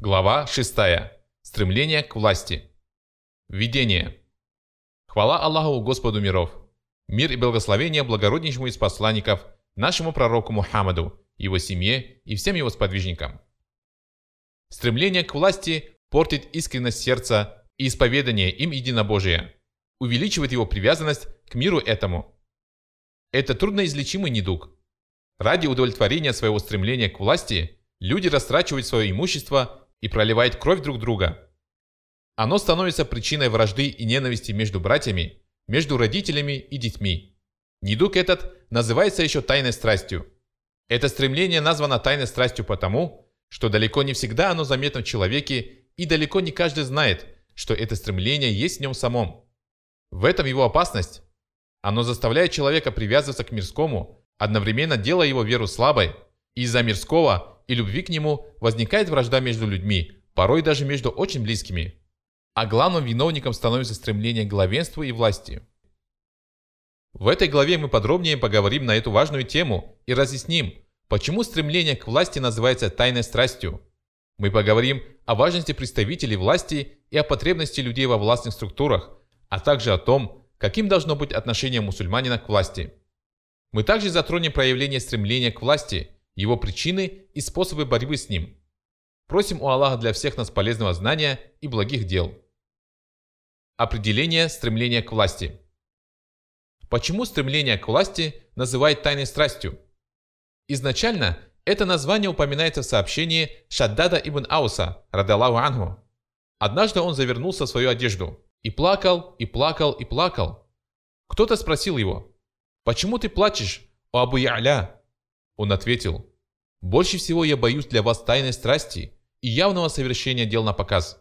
Глава 6. Стремление к власти. Введение. Хвала Аллаху Господу миров. Мир и благословение благороднейшему из посланников, нашему пророку Мухаммаду, его семье и всем его сподвижникам. Стремление к власти портит искренность сердца и исповедание им единобожия, увеличивает его привязанность к миру этому. Это трудноизлечимый недуг. Ради удовлетворения своего стремления к власти люди растрачивают свое имущество и проливает кровь друг друга. Оно становится причиной вражды и ненависти между братьями, между родителями и детьми. Недуг этот называется еще тайной страстью. Это стремление названо тайной страстью потому, что далеко не всегда оно заметно в человеке и далеко не каждый знает, что это стремление есть в нем самом. В этом его опасность. Оно заставляет человека привязываться к мирскому, одновременно делая его веру слабой, из-за мирского и любви к нему возникает вражда между людьми, порой даже между очень близкими. А главным виновником становится стремление к главенству и власти. В этой главе мы подробнее поговорим на эту важную тему и разъясним, почему стремление к власти называется тайной страстью. Мы поговорим о важности представителей власти и о потребности людей во властных структурах, а также о том, каким должно быть отношение мусульманина к власти. Мы также затронем проявление стремления к власти – его причины и способы борьбы с ним. Просим у Аллаха для всех нас полезного знания и благих дел. Определение стремления к власти. Почему стремление к власти называют тайной страстью? Изначально это название упоминается в сообщении Шаддада ибн Ауса, радаллаху анху. Однажды он завернулся в свою одежду и плакал, и плакал, и плакал. Кто-то спросил его, «Почему ты плачешь, о Абу Я'ля?» Он ответил, «Больше всего я боюсь для вас тайной страсти и явного совершения дел на показ.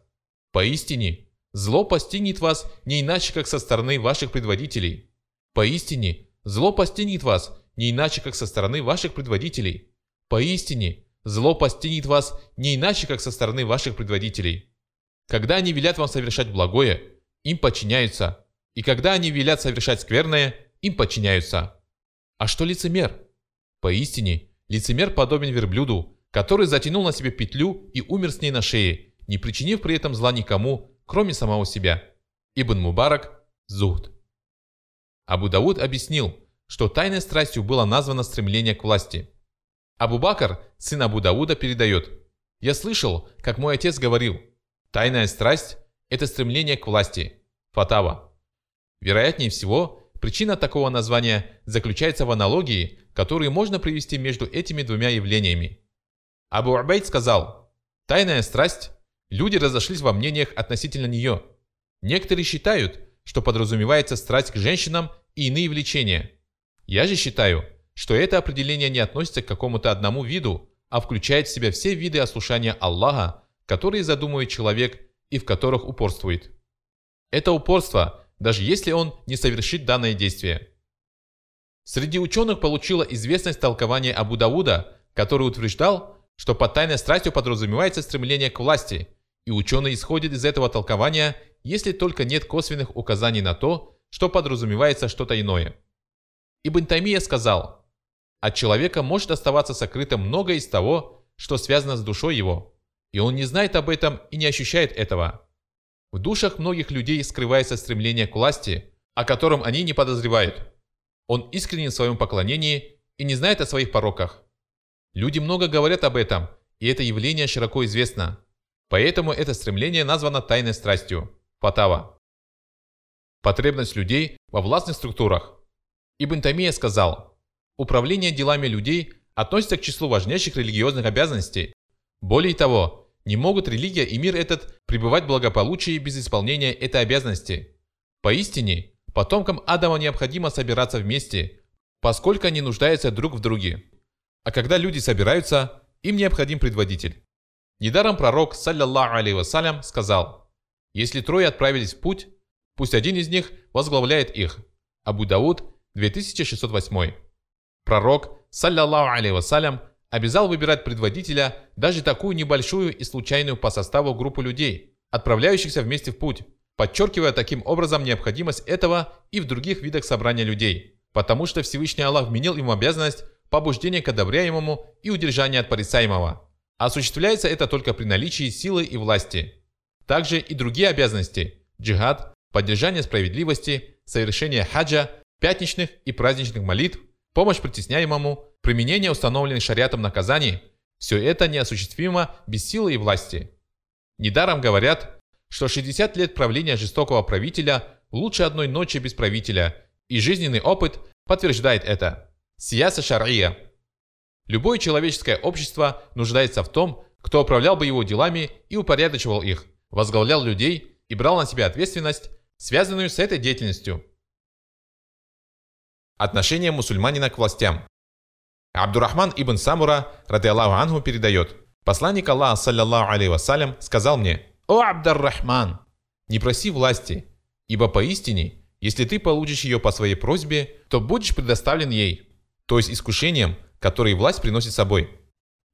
Поистине, зло постигнет вас не иначе, как со стороны ваших предводителей. Поистине, зло постигнет вас не иначе, как со стороны ваших предводителей. Поистине, зло постигнет вас не иначе, как со стороны ваших предводителей. Когда они велят вам совершать благое, им подчиняются, и когда они велят совершать скверное, им подчиняются. А что лицемер? Поистине, лицемер подобен верблюду, который затянул на себе петлю и умер с ней на шее, не причинив при этом зла никому, кроме самого себя. Ибн Мубарак, Зухд. Абу Дауд объяснил, что тайной страстью было названо стремление к власти. Абу Бакр, сын Абу Дауда, передает, «Я слышал, как мой отец говорил, тайная страсть – это стремление к власти, фатава». Вероятнее всего, Причина такого названия заключается в аналогии, которую можно привести между этими двумя явлениями. Абу Убайд сказал, «Тайная страсть. Люди разошлись во мнениях относительно нее. Некоторые считают, что подразумевается страсть к женщинам и иные влечения. Я же считаю, что это определение не относится к какому-то одному виду, а включает в себя все виды ослушания Аллаха, которые задумывает человек и в которых упорствует. Это упорство – даже если он не совершит данное действие. Среди ученых получило известность толкование Абу Дауда, который утверждал, что под тайной страстью подразумевается стремление к власти, и ученые исходят из этого толкования, если только нет косвенных указаний на то, что подразумевается что-то иное. Ибн Таймия сказал, «От человека может оставаться сокрыто многое из того, что связано с душой его, и он не знает об этом и не ощущает этого. В душах многих людей скрывается стремление к власти, о котором они не подозревают. Он искренен в своем поклонении и не знает о своих пороках. Люди много говорят об этом, и это явление широко известно. Поэтому это стремление названо тайной страстью – фатава. Потребность людей во властных структурах. Ибн Тамия сказал, управление делами людей относится к числу важнейших религиозных обязанностей. Более того, не могут религия и мир этот пребывать в благополучии без исполнения этой обязанности. Поистине, потомкам Адама необходимо собираться вместе, поскольку они нуждаются друг в друге. А когда люди собираются, им необходим предводитель. Недаром пророк, саллиллаху алейhi вассалям, сказал, «Если трое отправились в путь, пусть один из них возглавляет их». Абу Дауд, 2608. Пророк, саллиллаху алейhi вассалям, обязал выбирать предводителя даже такую небольшую и случайную по составу группу людей, отправляющихся вместе в путь, подчеркивая таким образом необходимость этого и в других видах собрания людей, потому что Всевышний Аллах вменил ему обязанность побуждения к одобряемому и удержания от порицаемого. Осуществляется это только при наличии силы и власти. Также и другие обязанности – джихад, поддержание справедливости, совершение хаджа, пятничных и праздничных молитв, помощь притесняемому, применение установленных шариатом наказаний – все это неосуществимо без силы и власти. Недаром говорят, что 60 лет правления жестокого правителя лучше одной ночи без правителя, и жизненный опыт подтверждает это. Сияса шар'ия. Любое человеческое общество нуждается в том, кто управлял бы его делами и упорядочивал их, возглавлял людей и брал на себя ответственность, связанную с этой деятельностью. Отношение мусульманина к властям. Абдурахман ибн Самура, ради Аллаху Ангу, передает. Посланник Аллаха, саллиллаху алейhi вассалям, сказал мне, «О Абдаррахман, не проси власти, ибо поистине, если ты получишь ее по своей просьбе, то будешь предоставлен ей, то есть искушением, которые власть приносит с собой.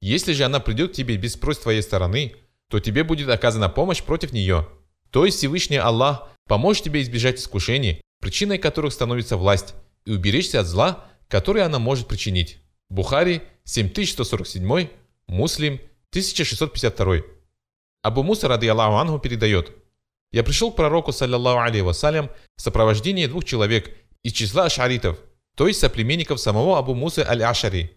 Если же она придет к тебе без просьб твоей стороны, то тебе будет оказана помощь против нее. То есть Всевышний Аллах поможет тебе избежать искушений, причиной которых становится власть, и уберечься от зла, которое она может причинить. Бухари 7147, Муслим 1652. Абу Муса, ради Аллаху Ангу, передает. «Я пришел к пророку, саллиллаху алейhi вассалям, в сопровождении двух человек из числа ашаритов, то есть соплеменников самого Абу Мусы аль-Ашари.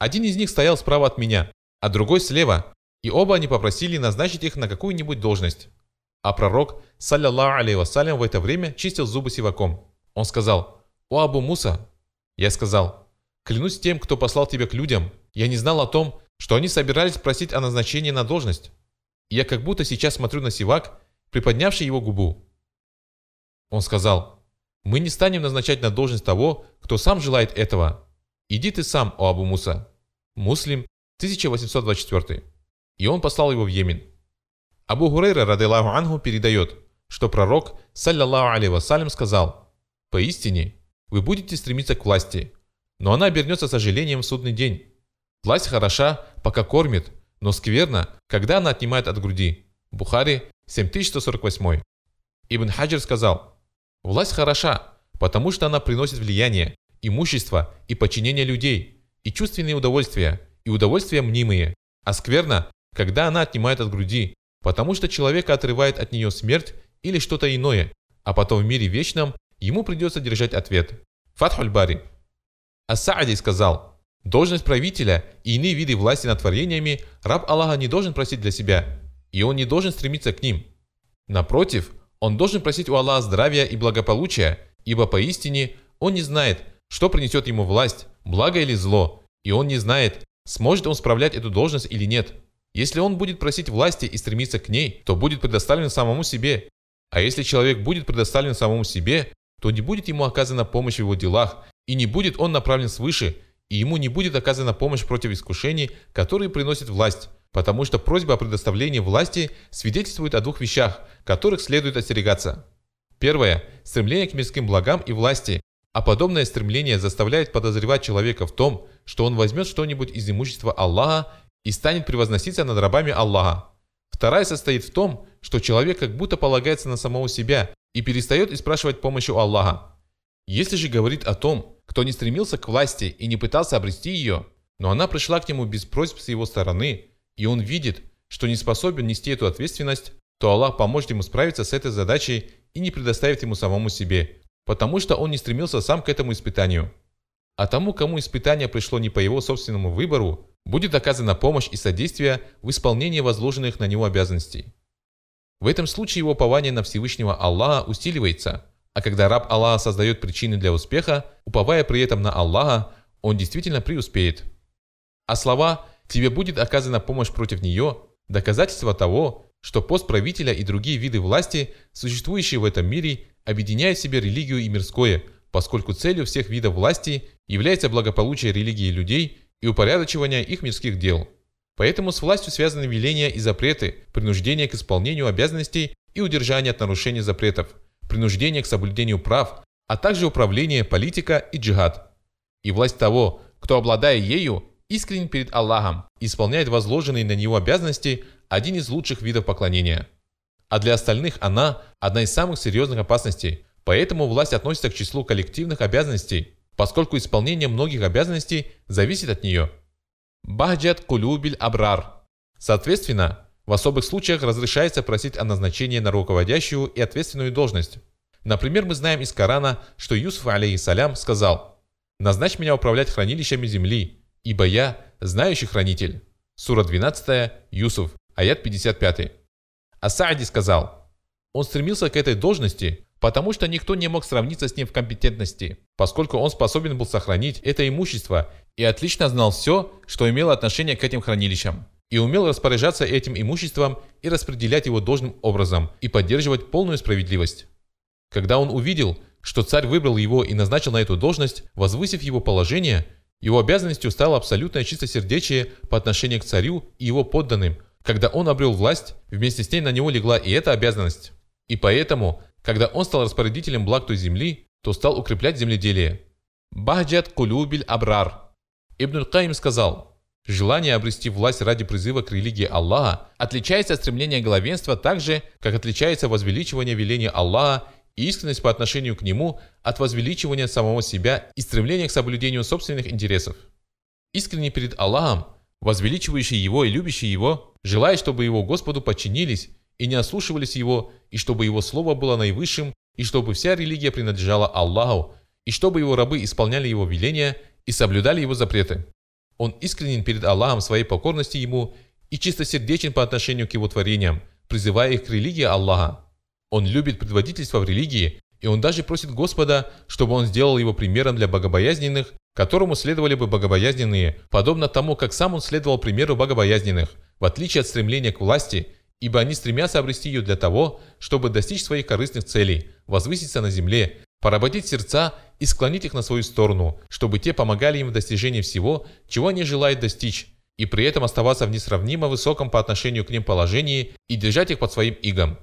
Один из них стоял справа от меня, а другой слева, и оба они попросили назначить их на какую-нибудь должность. А пророк, саллиллаху алейhi вассалям, в это время чистил зубы сиваком. Он сказал, «О Абу Муса!» Я сказал, «Клянусь тем, кто послал тебя к людям, я не знал о том, что они собирались просить о назначении на должность. Я как будто сейчас смотрю на Сивак, приподнявший его губу». Он сказал, «Мы не станем назначать на должность того, кто сам желает этого. Иди ты сам, о Абу Муса». Муслим, 1824. И он послал его в Йемен. Абу Гурейра, радайлаху ангу, передает, что пророк, саллиллаху алейhi вассалям, сказал, «Поистине, вы будете стремиться к власти, но она обернется сожалением в судный день. Власть хороша, пока кормит, но скверна, когда она отнимает от груди. Бухари 7148. Ибн Хаджир сказал, власть хороша, потому что она приносит влияние, имущество и подчинение людей, и чувственные удовольствия, и удовольствия мнимые, а скверна, когда она отнимает от груди, потому что человека отрывает от нее смерть или что-то иное, а потом в мире вечном ему придется держать ответ. Фатхуль Бари. Ас-Саади сказал, должность правителя и иные виды власти над творениями раб Аллаха не должен просить для себя, и он не должен стремиться к ним. Напротив, он должен просить у Аллаха здравия и благополучия, ибо поистине он не знает, что принесет ему власть, благо или зло, и он не знает, сможет он справлять эту должность или нет. Если он будет просить власти и стремиться к ней, то будет предоставлен самому себе. А если человек будет предоставлен самому себе, то не будет ему оказана помощь в его делах, и не будет он направлен свыше, и ему не будет оказана помощь против искушений, которые приносит власть, потому что просьба о предоставлении власти свидетельствует о двух вещах, которых следует остерегаться. Первое – стремление к мирским благам и власти, а подобное стремление заставляет подозревать человека в том, что он возьмет что-нибудь из имущества Аллаха и станет превозноситься над рабами Аллаха. Вторая состоит в том, что человек как будто полагается на самого себя и перестает испрашивать помощи у Аллаха. Если же говорит о том, кто не стремился к власти и не пытался обрести ее, но она пришла к нему без просьб с его стороны, и он видит, что не способен нести эту ответственность, то Аллах поможет ему справиться с этой задачей и не предоставит ему самому себе, потому что он не стремился сам к этому испытанию. А тому, кому испытание пришло не по его собственному выбору, будет оказана помощь и содействие в исполнении возложенных на него обязанностей. В этом случае его упование на Всевышнего Аллаха усиливается, а когда раб Аллаха создает причины для успеха, уповая при этом на Аллаха, он действительно преуспеет. А слова «тебе будет оказана помощь против нее» – доказательство того, что пост правителя и другие виды власти, существующие в этом мире, объединяют в себе религию и мирское, поскольку целью всех видов власти является благополучие религии людей и упорядочивание их мирских дел. Поэтому с властью связаны веления и запреты, принуждение к исполнению обязанностей и удержание от нарушения запретов, принуждение к соблюдению прав, а также управление, политика и джихад. И власть того, кто, обладая ею, искренен перед Аллахом, исполняет возложенные на него обязанности, один из лучших видов поклонения. А для остальных она – одна из самых серьезных опасностей, поэтому власть относится к числу коллективных обязанностей, поскольку исполнение многих обязанностей зависит от нее – Бахджат кулюбиль абрар. Соответственно, в особых случаях разрешается просить о назначении на руководящую и ответственную должность. Например, мы знаем из Корана, что Юсуф, алейхиссалям, сказал «Назначь меня управлять хранилищами земли, ибо я знающий хранитель». Сура 12, Юсуф, аят 55. А Саади сказал «Он стремился к этой должности, потому что никто не мог сравниться с ним в компетентности, поскольку он способен был сохранить это имущество и отлично знал все, что имело отношение к этим хранилищам, и умел распоряжаться этим имуществом и распределять его должным образом и поддерживать полную справедливость. Когда он увидел, что царь выбрал его и назначил на эту должность, возвысив его положение, его обязанностью стало абсолютное чистосердечие по отношению к царю и его подданным. Когда он обрел власть, вместе с ней на него легла и эта обязанность. И поэтому когда он стал распорядителем благ той земли, то стал укреплять земледелие. Бахджат кулюбиль абрар. Ибн Каим сказал, желание обрести власть ради призыва к религии Аллаха отличается от стремления главенства так же, как отличается возвеличивание веления Аллаха и искренность по отношению к нему от возвеличивания самого себя и стремления к соблюдению собственных интересов. Искренне перед Аллахом, возвеличивающий его и любящий его, желая, чтобы его Господу подчинились и не ослушивались его, и чтобы его слово было наивысшим, и чтобы вся религия принадлежала Аллаху, и чтобы его рабы исполняли его веления и соблюдали его запреты. Он искренен перед Аллахом своей покорности ему и чистосердечен по отношению к его творениям, призывая их к религии Аллаха. Он любит предводительство в религии, и он даже просит Господа, чтобы он сделал его примером для богобоязненных, которому следовали бы богобоязненные, подобно тому, как сам он следовал примеру богобоязненных, в отличие от стремления к власти – ибо они стремятся обрести ее для того, чтобы достичь своих корыстных целей, возвыситься на земле, поработить сердца и склонить их на свою сторону, чтобы те помогали им в достижении всего, чего они желают достичь, и при этом оставаться в несравнимо высоком по отношению к ним положении и держать их под своим игом.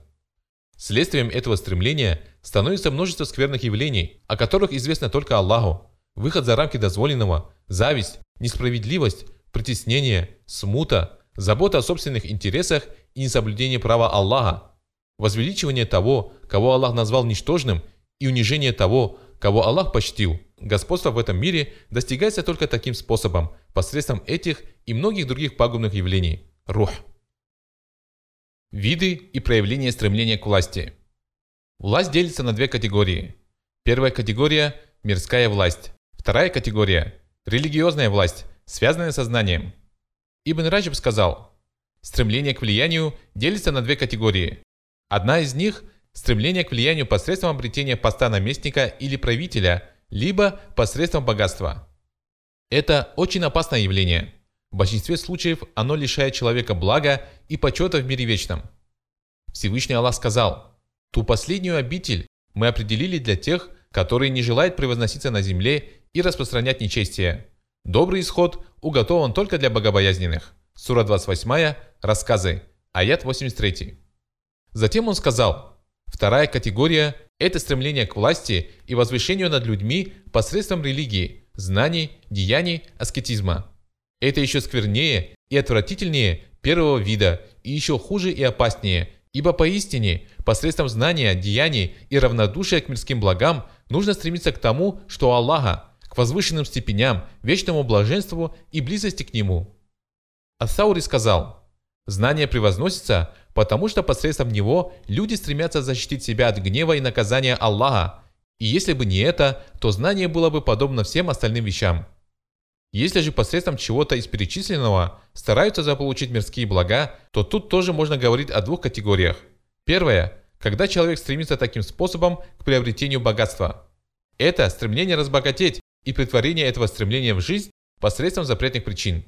Следствием этого стремления становится множество скверных явлений, о которых известно только Аллаху. Выход за рамки дозволенного, зависть, несправедливость, притеснение, смута, забота о собственных интересах и несоблюдение права Аллаха, возвеличивание того, кого Аллах назвал ничтожным, и унижение того, кого Аллах почтил. Господство в этом мире достигается только таким способом, посредством этих и многих других пагубных явлений. Рух. Виды и проявления стремления к власти. Власть делится на две категории. Первая категория – мирская власть. Вторая категория – религиозная власть, связанная со знанием. Ибн Раджиб сказал – Стремление к влиянию делится на две категории. Одна из них – стремление к влиянию посредством обретения поста наместника или правителя, либо посредством богатства. Это очень опасное явление. В большинстве случаев оно лишает человека блага и почета в мире вечном. Всевышний Аллах сказал, «Ту последнюю обитель мы определили для тех, которые не желают превозноситься на земле и распространять нечестие. Добрый исход уготован только для богобоязненных». Сура 28, рассказы, аят 83. Затем он сказал, вторая категория – это стремление к власти и возвышению над людьми посредством религии, знаний, деяний, аскетизма. Это еще сквернее и отвратительнее первого вида и еще хуже и опаснее, ибо поистине посредством знания, деяний и равнодушия к мирским благам нужно стремиться к тому, что Аллаха, к возвышенным степеням, вечному блаженству и близости к Нему – Ассаури сказал, «Знание превозносится, потому что посредством него люди стремятся защитить себя от гнева и наказания Аллаха, и если бы не это, то знание было бы подобно всем остальным вещам. Если же посредством чего-то из перечисленного стараются заполучить мирские блага, то тут тоже можно говорить о двух категориях. Первое – когда человек стремится таким способом к приобретению богатства. Это стремление разбогатеть и притворение этого стремления в жизнь посредством запретных причин.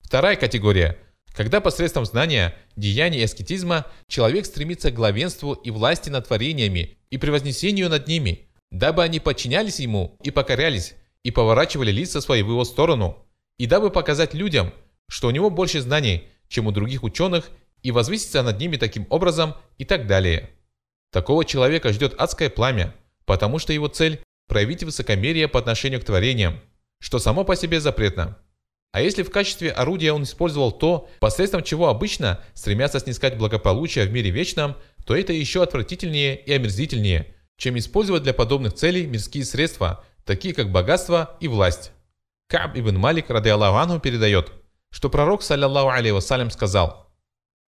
Вторая категория – когда посредством знания, деяний и аскетизма человек стремится к главенству и власти над творениями и превознесению над ними, дабы они подчинялись ему и покорялись, и поворачивали лица свои в его сторону, и дабы показать людям, что у него больше знаний, чем у других ученых, и возвыситься над ними таким образом и так далее. Такого человека ждет адское пламя, потому что его цель – проявить высокомерие по отношению к творениям, что само по себе запретно. А если в качестве орудия он использовал то, посредством чего обычно стремятся снискать благополучие в мире вечном, то это еще отвратительнее и омерзительнее, чем использовать для подобных целей мирские средства, такие как богатство и власть. Каб ибн Малик, рады Аллаху передает, что пророк, саллиллаху алейhi вассалям, сказал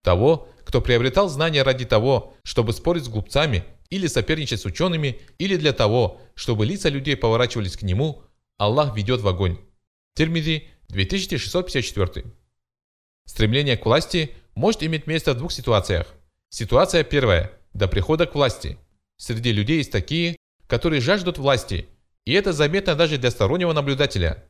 «Того, кто приобретал знания ради того, чтобы спорить с глупцами или соперничать с учеными, или для того, чтобы лица людей поворачивались к нему, Аллах ведет в огонь». Термизи, 2654. Стремление к власти может иметь место в двух ситуациях. Ситуация первая – до прихода к власти. Среди людей есть такие, которые жаждут власти, и это заметно даже для стороннего наблюдателя.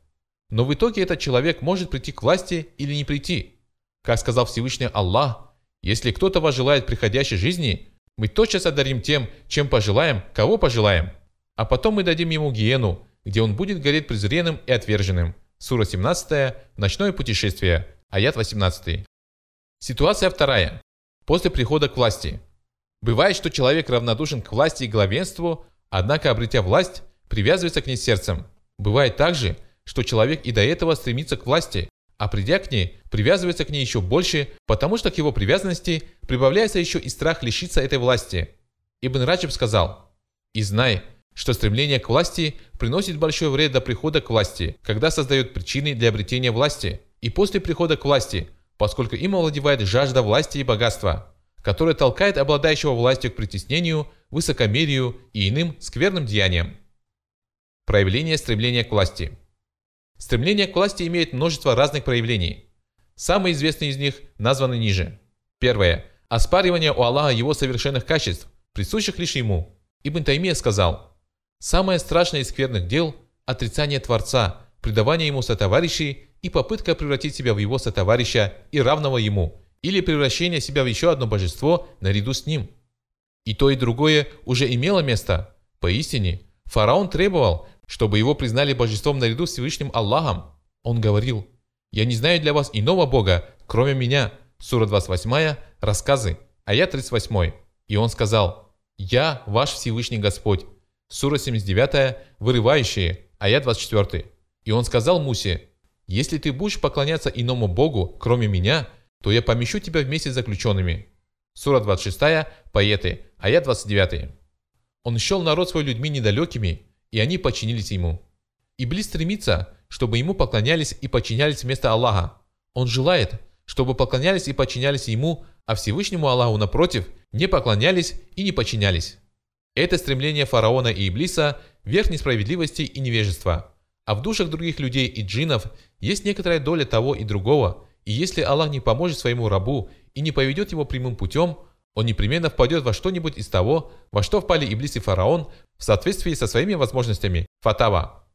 Но в итоге этот человек может прийти к власти или не прийти. Как сказал Всевышний Аллах, если кто-то вас желает приходящей жизни, мы тотчас одарим тем, чем пожелаем, кого пожелаем. А потом мы дадим ему гиену, где он будет гореть презренным и отверженным. Сура 17, Ночное путешествие, аят 18. Ситуация вторая. После прихода к власти. Бывает, что человек равнодушен к власти и главенству, однако, обретя власть, привязывается к ней сердцем. Бывает также, что человек и до этого стремится к власти, а придя к ней, привязывается к ней еще больше, потому что к его привязанности прибавляется еще и страх лишиться этой власти. Ибн Раджиб сказал, «И знай, что стремление к власти приносит большой вред до прихода к власти, когда создает причины для обретения власти, и после прихода к власти, поскольку им овладевает жажда власти и богатства, которая толкает обладающего властью к притеснению, высокомерию и иным скверным деяниям. Проявление стремления к власти – Стремление к власти имеет множество разных проявлений. Самые известные из них названы ниже. Первое. Оспаривание у Аллаха его совершенных качеств, присущих лишь ему. Ибн Таймия сказал, «Самое страшное из скверных дел – отрицание Творца, предавание ему сотоварищей и попытка превратить себя в его сотоварища и равного ему, или превращение себя в еще одно божество наряду с ним». И то, и другое уже имело место. Поистине, фараон требовал, чтобы его признали божеством наряду с Всевышним Аллахом. Он говорил, «Я не знаю для вас иного Бога, кроме меня». Сура 28, рассказы, аят 38. И он сказал, «Я ваш Всевышний Господь». Сура 79, вырывающие, аят 24. И он сказал Мусе, «Если ты будешь поклоняться иному Богу, кроме меня, то я помещу тебя вместе с заключенными». Сура 26, поэты, аят 29. Он счел народ свой людьми недалекими, и они подчинились ему. Иблис стремится, чтобы ему поклонялись и подчинялись вместо Аллаха. Он желает, чтобы поклонялись и подчинялись ему, а Всевышнему Аллаху, напротив, не поклонялись и не подчинялись. Это стремление фараона и Иблиса – верх несправедливости и невежества. А в душах других людей и джиннов есть некоторая доля того и другого, и если Аллах не поможет своему рабу и не поведет его прямым путем – он непременно впадет во что-нибудь из того, во что впали Иблис и Фараон в соответствии со своими возможностями. Фатава.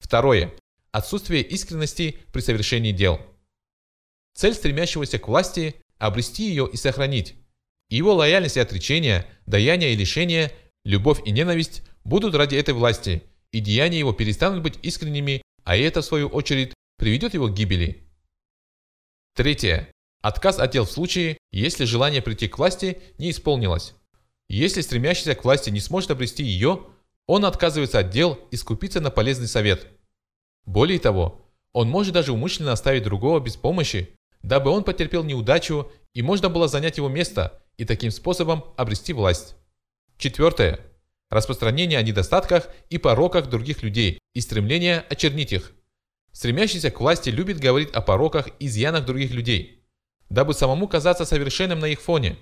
Второе. Отсутствие искренности при совершении дел. Цель стремящегося к власти – обрести ее и сохранить. Его лояльность и отречение, даяние и лишение, любовь и ненависть будут ради этой власти, и деяния его перестанут быть искренними, а это, в свою очередь, приведет его к гибели. Третье. Отказ от дел в случае, если желание прийти к власти не исполнилось. Если стремящийся к власти не сможет обрести ее, он отказывается от дел и скупится на полезный совет. Более того, он может даже умышленно оставить другого без помощи, дабы он потерпел неудачу и можно было занять его место и таким способом обрести власть. Четвертое. Распространение о недостатках и пороках других людей и стремление очернить их. Стремящийся к власти любит говорить о пороках и изъянах других людей – дабы самому казаться совершенным на их фоне.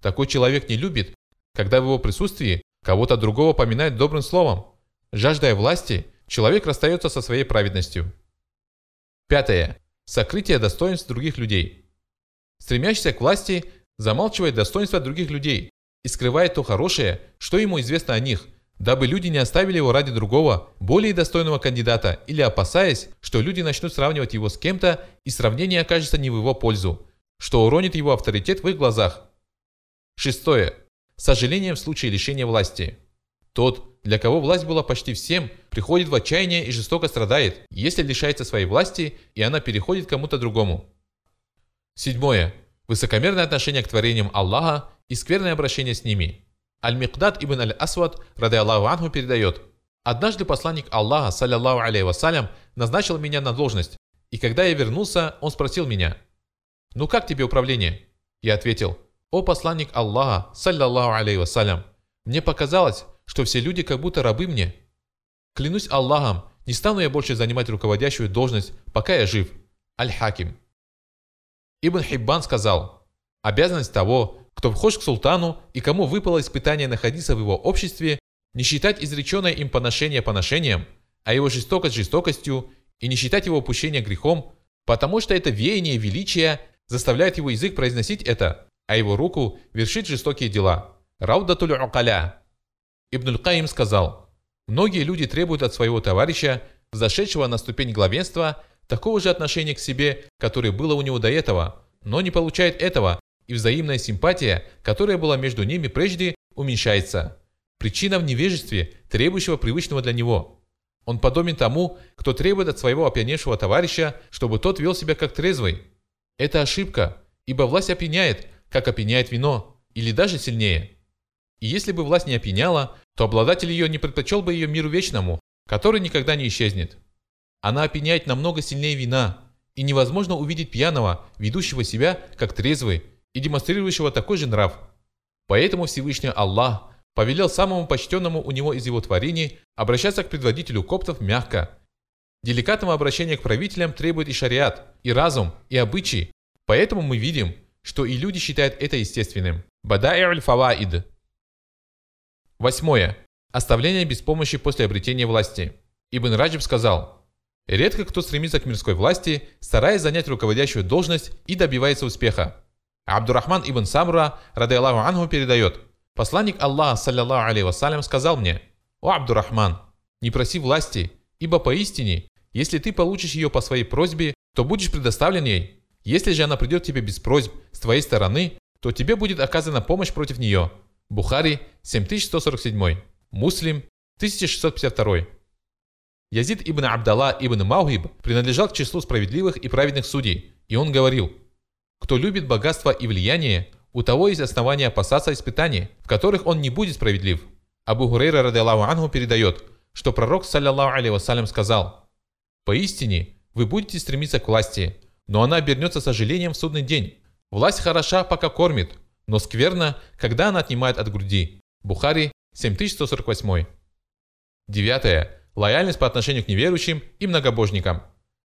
Такой человек не любит, когда в его присутствии кого-то другого поминают добрым словом. Жаждая власти, человек расстается со своей праведностью. Пятое. Сокрытие достоинств других людей. Стремящийся к власти замалчивает достоинства других людей и скрывает то хорошее, что ему известно о них, дабы люди не оставили его ради другого, более достойного кандидата или опасаясь, что люди начнут сравнивать его с кем-то и сравнение окажется не в его пользу, что уронит его авторитет в их глазах. Шестое. Сожаление в случае лишения власти. Тот, для кого власть была почти всем, приходит в отчаяние и жестоко страдает, если лишается своей власти и она переходит кому-то другому. Седьмое. Высокомерное отношение к творениям Аллаха и скверное обращение с ними. Аль-Микдад ибн Аль-Асвад, рады Аллаху Анху, передает. Однажды посланник Аллаха, саллиллаху алейhi вассалям, назначил меня на должность, и когда я вернулся, он спросил меня – «Ну как тебе управление?» Я ответил, «О посланник Аллаха, саллаллаху алейhi вассалям, мне показалось, что все люди как будто рабы мне. Клянусь Аллахом, не стану я больше занимать руководящую должность, пока я жив. Аль-Хаким. Ибн Хиббан сказал, обязанность того, кто вхож к султану и кому выпало испытание находиться в его обществе, не считать изреченное им поношение поношением, а его жестокость жестокостью, и не считать его упущение грехом, потому что это веяние величия заставляет его язык произносить это, а его руку вершить жестокие дела. Раудатуль Укаля. Ибн Каим сказал, многие люди требуют от своего товарища, зашедшего на ступень главенства, такого же отношения к себе, которое было у него до этого, но не получает этого, и взаимная симпатия, которая была между ними прежде, уменьшается. Причина в невежестве, требующего привычного для него. Он подобен тому, кто требует от своего опьяневшего товарища, чтобы тот вел себя как трезвый. Это ошибка, ибо власть опьяняет, как опьяняет вино, или даже сильнее. И если бы власть не опьяняла, то обладатель ее не предпочел бы ее миру вечному, который никогда не исчезнет. Она опьяняет намного сильнее вина, и невозможно увидеть пьяного, ведущего себя как трезвый и демонстрирующего такой же нрав. Поэтому Всевышний Аллах повелел самому почтенному у него из его творений обращаться к предводителю коптов мягко. Деликатного обращения к правителям требует и шариат, и разум, и обычаи. Поэтому мы видим, что и люди считают это естественным. Бада'иль фаваид. Восьмое. Оставление без помощи после обретения власти. Ибн Раджиб сказал, «Редко кто стремится к мирской власти, стараясь занять руководящую должность и добивается успеха. Абдурахман ибн Самра, рады Аллаху Ангу, передает, «Посланник Аллаха, саллиллаху алейhi вассалям, сказал мне, «О, Абдурахман, не проси власти, ибо поистине, если ты получишь ее по своей просьбе, то будешь предоставлен ей. Если же она придет тебе без просьб с твоей стороны, то тебе будет оказана помощь против нее». Бухари, 7147. Муслим, 1652. Язид ибн Абдалла ибн Маугиб принадлежал к числу справедливых и праведных судей, и он говорил – кто любит богатство и влияние, у того есть основания опасаться испытаний, в которых он не будет справедлив. Абу Хурейра радиаллаху ангу передает, что пророк, саллиллаху алейhi вассалям, сказал, «Поистине, вы будете стремиться к власти, но она обернется сожалением в судный день. Власть хороша, пока кормит, но скверна, когда она отнимает от груди». Бухари, 7148. Девятое. Лояльность по отношению к неверующим и многобожникам.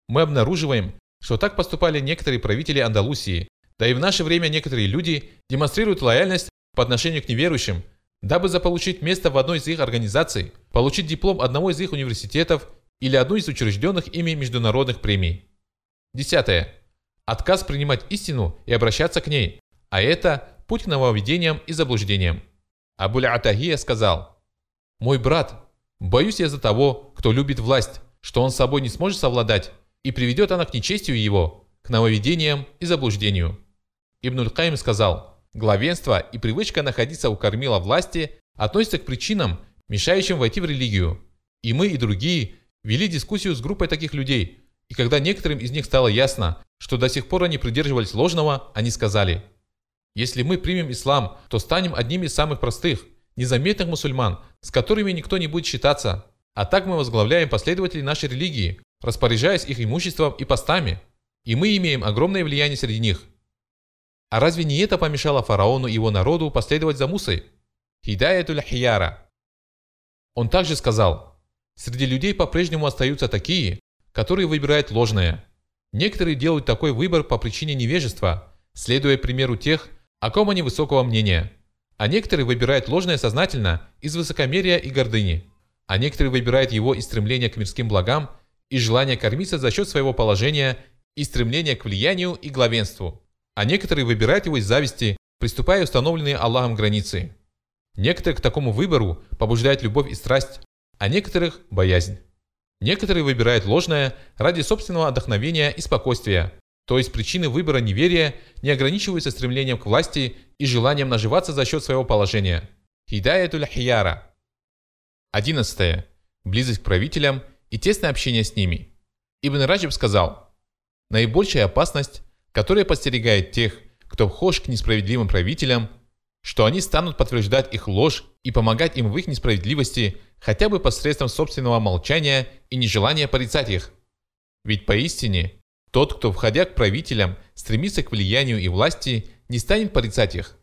Мы обнаруживаем, что так поступали некоторые правители Андалусии, да и в наше время некоторые люди демонстрируют лояльность по отношению к неверующим, дабы заполучить место в одной из их организаций, получить диплом одного из их университетов или одну из учрежденных ими международных премий. Десятое. Отказ принимать истину и обращаться к ней, а это путь к нововведениям и заблуждениям. Абуль Атахия сказал, «Мой брат, боюсь я за того, кто любит власть, что он с собой не сможет совладать, и приведет она к нечестию его, к нововведениям и заблуждению. Ибн Каим сказал, главенство и привычка находиться у кормила власти относятся к причинам, мешающим войти в религию. И мы, и другие вели дискуссию с группой таких людей, и когда некоторым из них стало ясно, что до сих пор они придерживались ложного, они сказали, если мы примем ислам, то станем одним из самых простых, незаметных мусульман, с которыми никто не будет считаться. А так мы возглавляем последователей нашей религии, распоряжаясь их имуществом и постами, и мы имеем огромное влияние среди них. А разве не это помешало фараону и его народу последовать за Мусой? Хидаятуль Хияра. Он также сказал, среди людей по-прежнему остаются такие, которые выбирают ложное. Некоторые делают такой выбор по причине невежества, следуя примеру тех, о ком они высокого мнения. А некоторые выбирают ложное сознательно из высокомерия и гордыни. А некоторые выбирают его из стремления к мирским благам и желание кормиться за счет своего положения и стремления к влиянию и главенству. А некоторые выбирают его из зависти, приступая установленные Аллахом границы. Некоторых к такому выбору побуждает любовь и страсть, а некоторых – боязнь. Некоторые выбирают ложное ради собственного отдохновения и спокойствия, то есть причины выбора неверия не ограничиваются стремлением к власти и желанием наживаться за счет своего положения. Хидаятуль хияра. 11. Близость к правителям и тесное общение с ними. Ибн Раджиб сказал, наибольшая опасность, которая подстерегает тех, кто вхож к несправедливым правителям, что они станут подтверждать их ложь и помогать им в их несправедливости хотя бы посредством собственного молчания и нежелания порицать их. Ведь поистине, тот, кто, входя к правителям, стремится к влиянию и власти, не станет порицать их.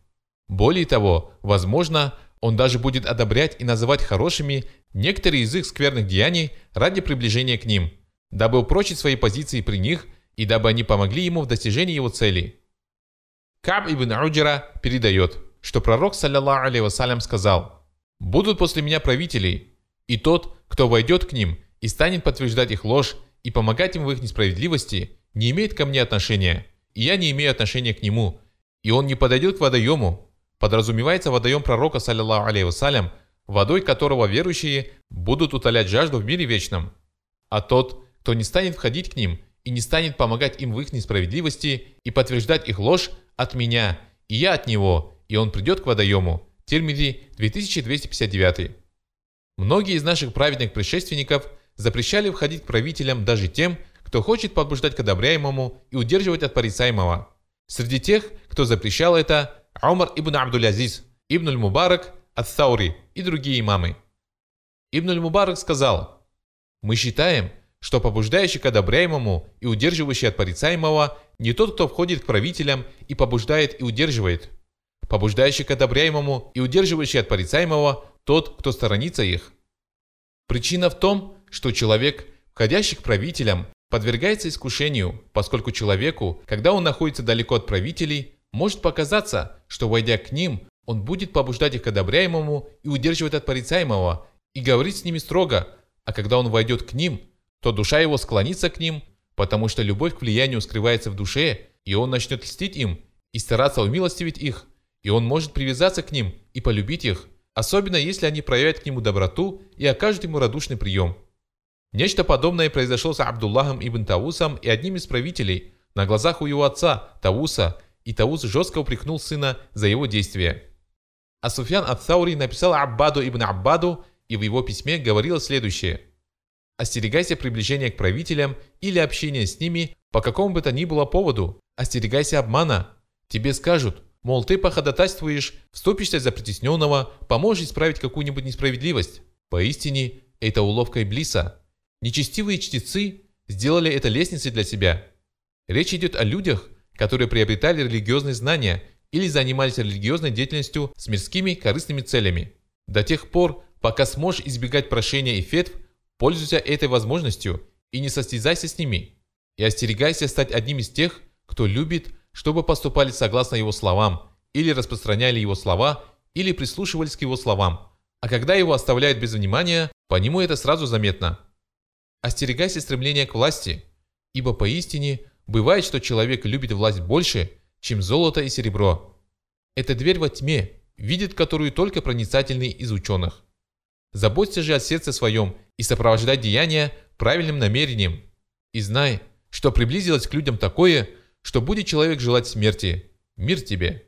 Более того, возможно, он даже будет одобрять и называть хорошими некоторые из их скверных деяний ради приближения к ним, дабы упрочить свои позиции при них и дабы они помогли ему в достижении его целей. Каб ибн Уджира передает, что пророк, саллиллаху алейhi вассалям, сказал, «Будут после меня правители, и тот, кто войдет к ним и станет подтверждать их ложь и помогать им в их несправедливости, не имеет ко мне отношения, и я не имею отношения к нему, и он не подойдет к водоему». Подразумевается водоем пророка, саллиллаху алейhi вассалям, водой которого верующие будут утолять жажду в мире вечном. А тот, кто не станет входить к ним и не станет помогать им в их несправедливости и подтверждать их ложь от меня, и я от него, и он придет к водоему. Тирмиди 2259. Многие из наших праведных предшественников запрещали входить к правителям даже тем, кто хочет побуждать к одобряемому и удерживать от порицаемого. Среди тех, кто запрещал это, Умар ибн Абдул-Азиз, Ибн аль-Мубарак, Ат-Саури и другие имамы. Ибн аль-Мубарак сказал, «Мы считаем, что побуждающий к одобряемому и удерживающий от порицаемого не тот, кто входит к правителям и побуждает и удерживает. Побуждающий к одобряемому и удерживающий от порицаемого тот, кто сторонится их. Причина в том, что человек, входящий к правителям, подвергается искушению, поскольку человеку, когда он находится далеко от правителей, может показаться, что войдя к ним, он будет побуждать их к одобряемому и удерживать от порицаемого, и говорить с ними строго, а когда он войдет к ним, то душа его склонится к ним, потому что любовь к влиянию скрывается в душе, и он начнет льстить им и стараться умилостивить их, и он может привязаться к ним и полюбить их, особенно если они проявят к нему доброту и окажут ему радушный прием. Нечто подобное произошло с Абдуллахом ибн Таусом и одним из правителей на глазах у его отца, Тауса, и Таус жестко упрекнул сына за его действия. А Суфьян ат-Саури написал Аббаду ибн Аббаду и в его письме говорил следующее. «Остерегайся приближения к правителям или общения с ними по какому бы то ни было поводу. Остерегайся обмана. Тебе скажут, мол, ты походатайствуешь, вступишься за притесненного, поможешь исправить какую-нибудь несправедливость. Поистине, это уловка Иблиса. Нечестивые чтецы сделали это лестницей для себя. Речь идет о людях, которые приобретали религиозные знания или занимались религиозной деятельностью с мирскими корыстными целями. До тех пор, пока сможешь избегать прошения и фетв, пользуйся этой возможностью и не состязайся с ними. И остерегайся стать одним из тех, кто любит, чтобы поступали согласно его словам, или распространяли его слова, или прислушивались к его словам. А когда его оставляют без внимания, по нему это сразу заметно. Остерегайся стремления к власти, ибо поистине Бывает, что человек любит власть больше, чем золото и серебро. Это дверь во тьме, видит которую только проницательный из ученых. Заботься же о сердце своем и сопровождай деяния правильным намерением. И знай, что приблизилось к людям такое, что будет человек желать смерти. Мир тебе.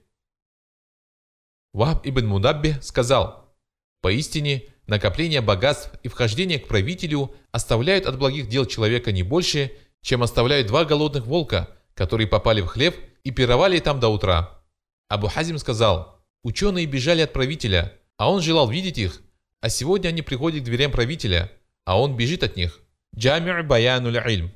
Вахб ибн Мудабби сказал, «Поистине, накопление богатств и вхождение к правителю оставляют от благих дел человека не больше, чем оставляют два голодных волка, которые попали в хлев и пировали там до утра. Абу Хазим сказал, ученые бежали от правителя, а он желал видеть их, а сегодня они приходят к дверям правителя, а он бежит от них. Джамир Баянуль Ильм.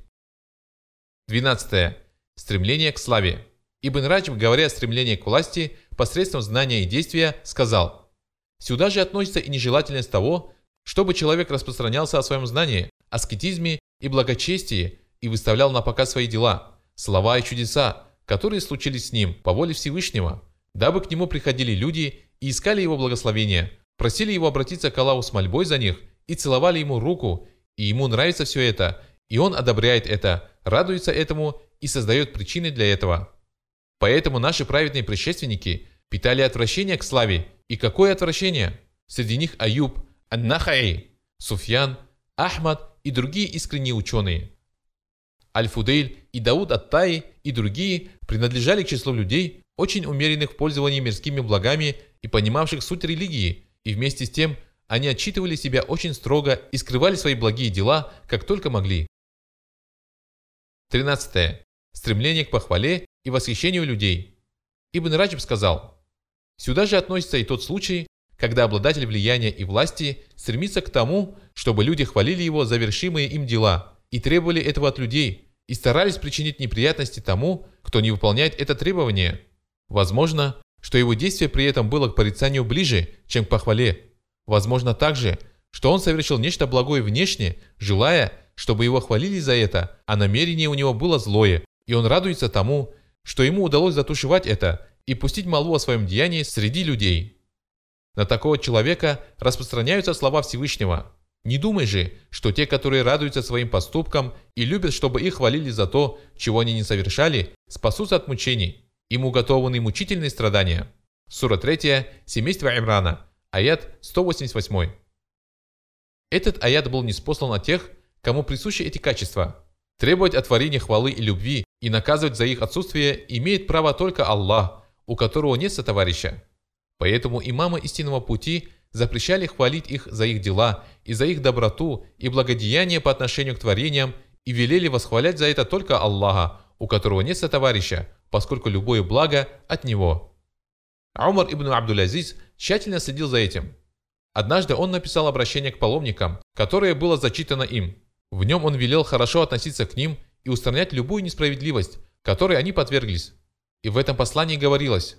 12. Стремление к славе. Ибн Раджиб, говоря о стремлении к власти посредством знания и действия, сказал, «Сюда же относится и нежелательность того, чтобы человек распространялся о своем знании, аскетизме и благочестии, и выставлял на показ свои дела, слова и чудеса, которые случились с ним по воле Всевышнего, дабы к нему приходили люди и искали его благословения, просили его обратиться к Аллаху с мольбой за них и целовали ему руку, и ему нравится все это, и он одобряет это, радуется этому и создает причины для этого. Поэтому наши праведные предшественники питали отвращение к славе. И какое отвращение? Среди них Аюб, Ан-Нахаи, Суфьян, Ахмад и другие искренние ученые – Аль-Фудейль и Дауд Ат-Таи и другие принадлежали к числу людей, очень умеренных в пользовании мирскими благами и понимавших суть религии, и вместе с тем они отчитывали себя очень строго и скрывали свои благие дела, как только могли. 13. Стремление к похвале и восхищению людей. Ибн Раджиб сказал, «Сюда же относится и тот случай, когда обладатель влияния и власти стремится к тому, чтобы люди хвалили его за вершимые им дела и требовали этого от людей, и старались причинить неприятности тому, кто не выполняет это требование. Возможно, что его действие при этом было к порицанию ближе, чем к похвале. Возможно также, что он совершил нечто благое внешне, желая, чтобы его хвалили за это, а намерение у него было злое, и он радуется тому, что ему удалось затушевать это и пустить молву о своем деянии среди людей. На такого человека распространяются слова Всевышнего. Не думай же, что те, которые радуются своим поступкам и любят, чтобы их хвалили за то, чего они не совершали, спасутся от мучений. Им уготованы мучительные страдания. Сура 3, семейство Имрана, аят 188. Этот аят был неспослан от тех, кому присущи эти качества. Требовать от творения хвалы и любви и наказывать за их отсутствие имеет право только Аллах, у которого нет сотоварища. Поэтому имамы истинного пути запрещали хвалить их за их дела и за их доброту и благодеяние по отношению к творениям и велели восхвалять за это только Аллаха, у которого нет сотоварища, поскольку любое благо от него. Умар ибн Абдул-Азиз тщательно следил за этим. Однажды он написал обращение к паломникам, которое было зачитано им. В нем он велел хорошо относиться к ним и устранять любую несправедливость, которой они подверглись. И в этом послании говорилось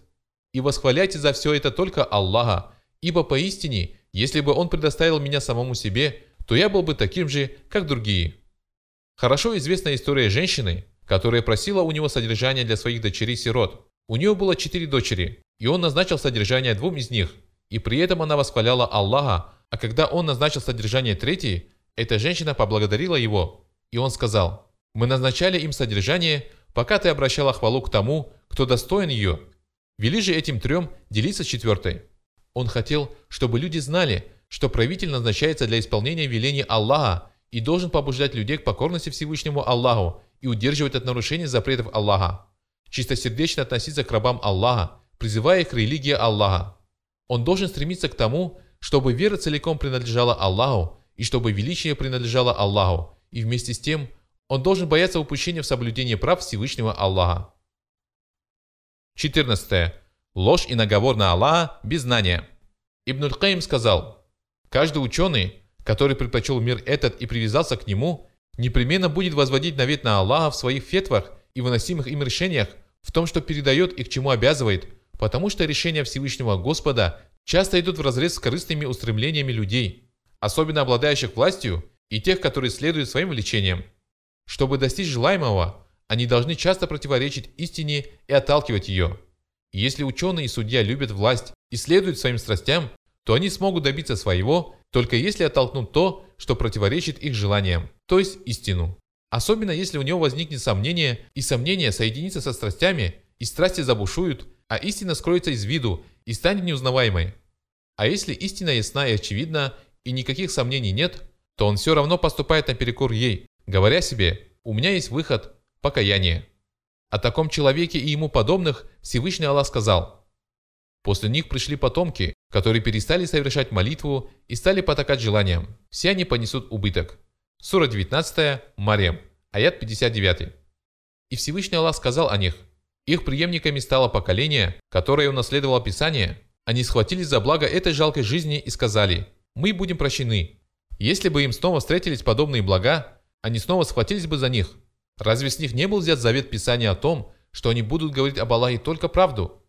«И восхваляйте за все это только Аллаха, ибо поистине, если бы Он предоставил меня самому себе, то я был бы таким же, как другие». Хорошо известна история женщины, которая просила у него содержание для своих дочерей-сирот. У нее было четыре дочери, и он назначил содержание двум из них, и при этом она восхваляла Аллаха, а когда он назначил содержание третьей, эта женщина поблагодарила его, и он сказал, «Мы назначали им содержание, пока ты обращала хвалу к тому, кто достоин ее. Вели же этим трем делиться четвертой». Он хотел, чтобы люди знали, что правитель назначается для исполнения велений Аллаха и должен побуждать людей к покорности Всевышнему Аллаху и удерживать от нарушения запретов Аллаха. Чистосердечно относиться к рабам Аллаха, призывая их к религии Аллаха. Он должен стремиться к тому, чтобы вера целиком принадлежала Аллаху и чтобы величие принадлежало Аллаху, и вместе с тем он должен бояться упущения в соблюдении прав Всевышнего Аллаха. 14. Ложь и наговор на Аллаха без знания. Ибн Каим сказал, «Каждый ученый, который предпочел мир этот и привязался к нему, непременно будет возводить навет на Аллаха в своих фетвах и выносимых им решениях, в том, что передает и к чему обязывает, потому что решения Всевышнего Господа часто идут вразрез с корыстными устремлениями людей, особенно обладающих властью и тех, которые следуют своим влечениям. Чтобы достичь желаемого, они должны часто противоречить истине и отталкивать ее. И если ученые и судья любят власть и следуют своим страстям, то они смогут добиться своего, только если оттолкнут то, что противоречит их желаниям, то есть истину. Особенно если у него возникнет сомнение, и сомнение соединится со страстями, и страсти забушуют, а истина скроется из виду и станет неузнаваемой. А если истина ясна и очевидна, и никаких сомнений нет, то он все равно поступает наперекор ей, говоря себе «У меня есть выход – покаяние». О таком человеке и ему подобных Всевышний Аллах сказал «После них пришли потомки, которые перестали совершать молитву и стали потакать желаниям. Все они понесут убыток». Сура 19, Марем, аят 59. И Всевышний Аллах сказал о них – их преемниками стало поколение, которое унаследовало Писание. Они схватились за благо этой жалкой жизни и сказали «Мы будем прощены». Если бы им снова встретились подобные блага, они снова схватились бы за них. Разве с них не был взят завет Писания о том, что они будут говорить об Аллахе только правду?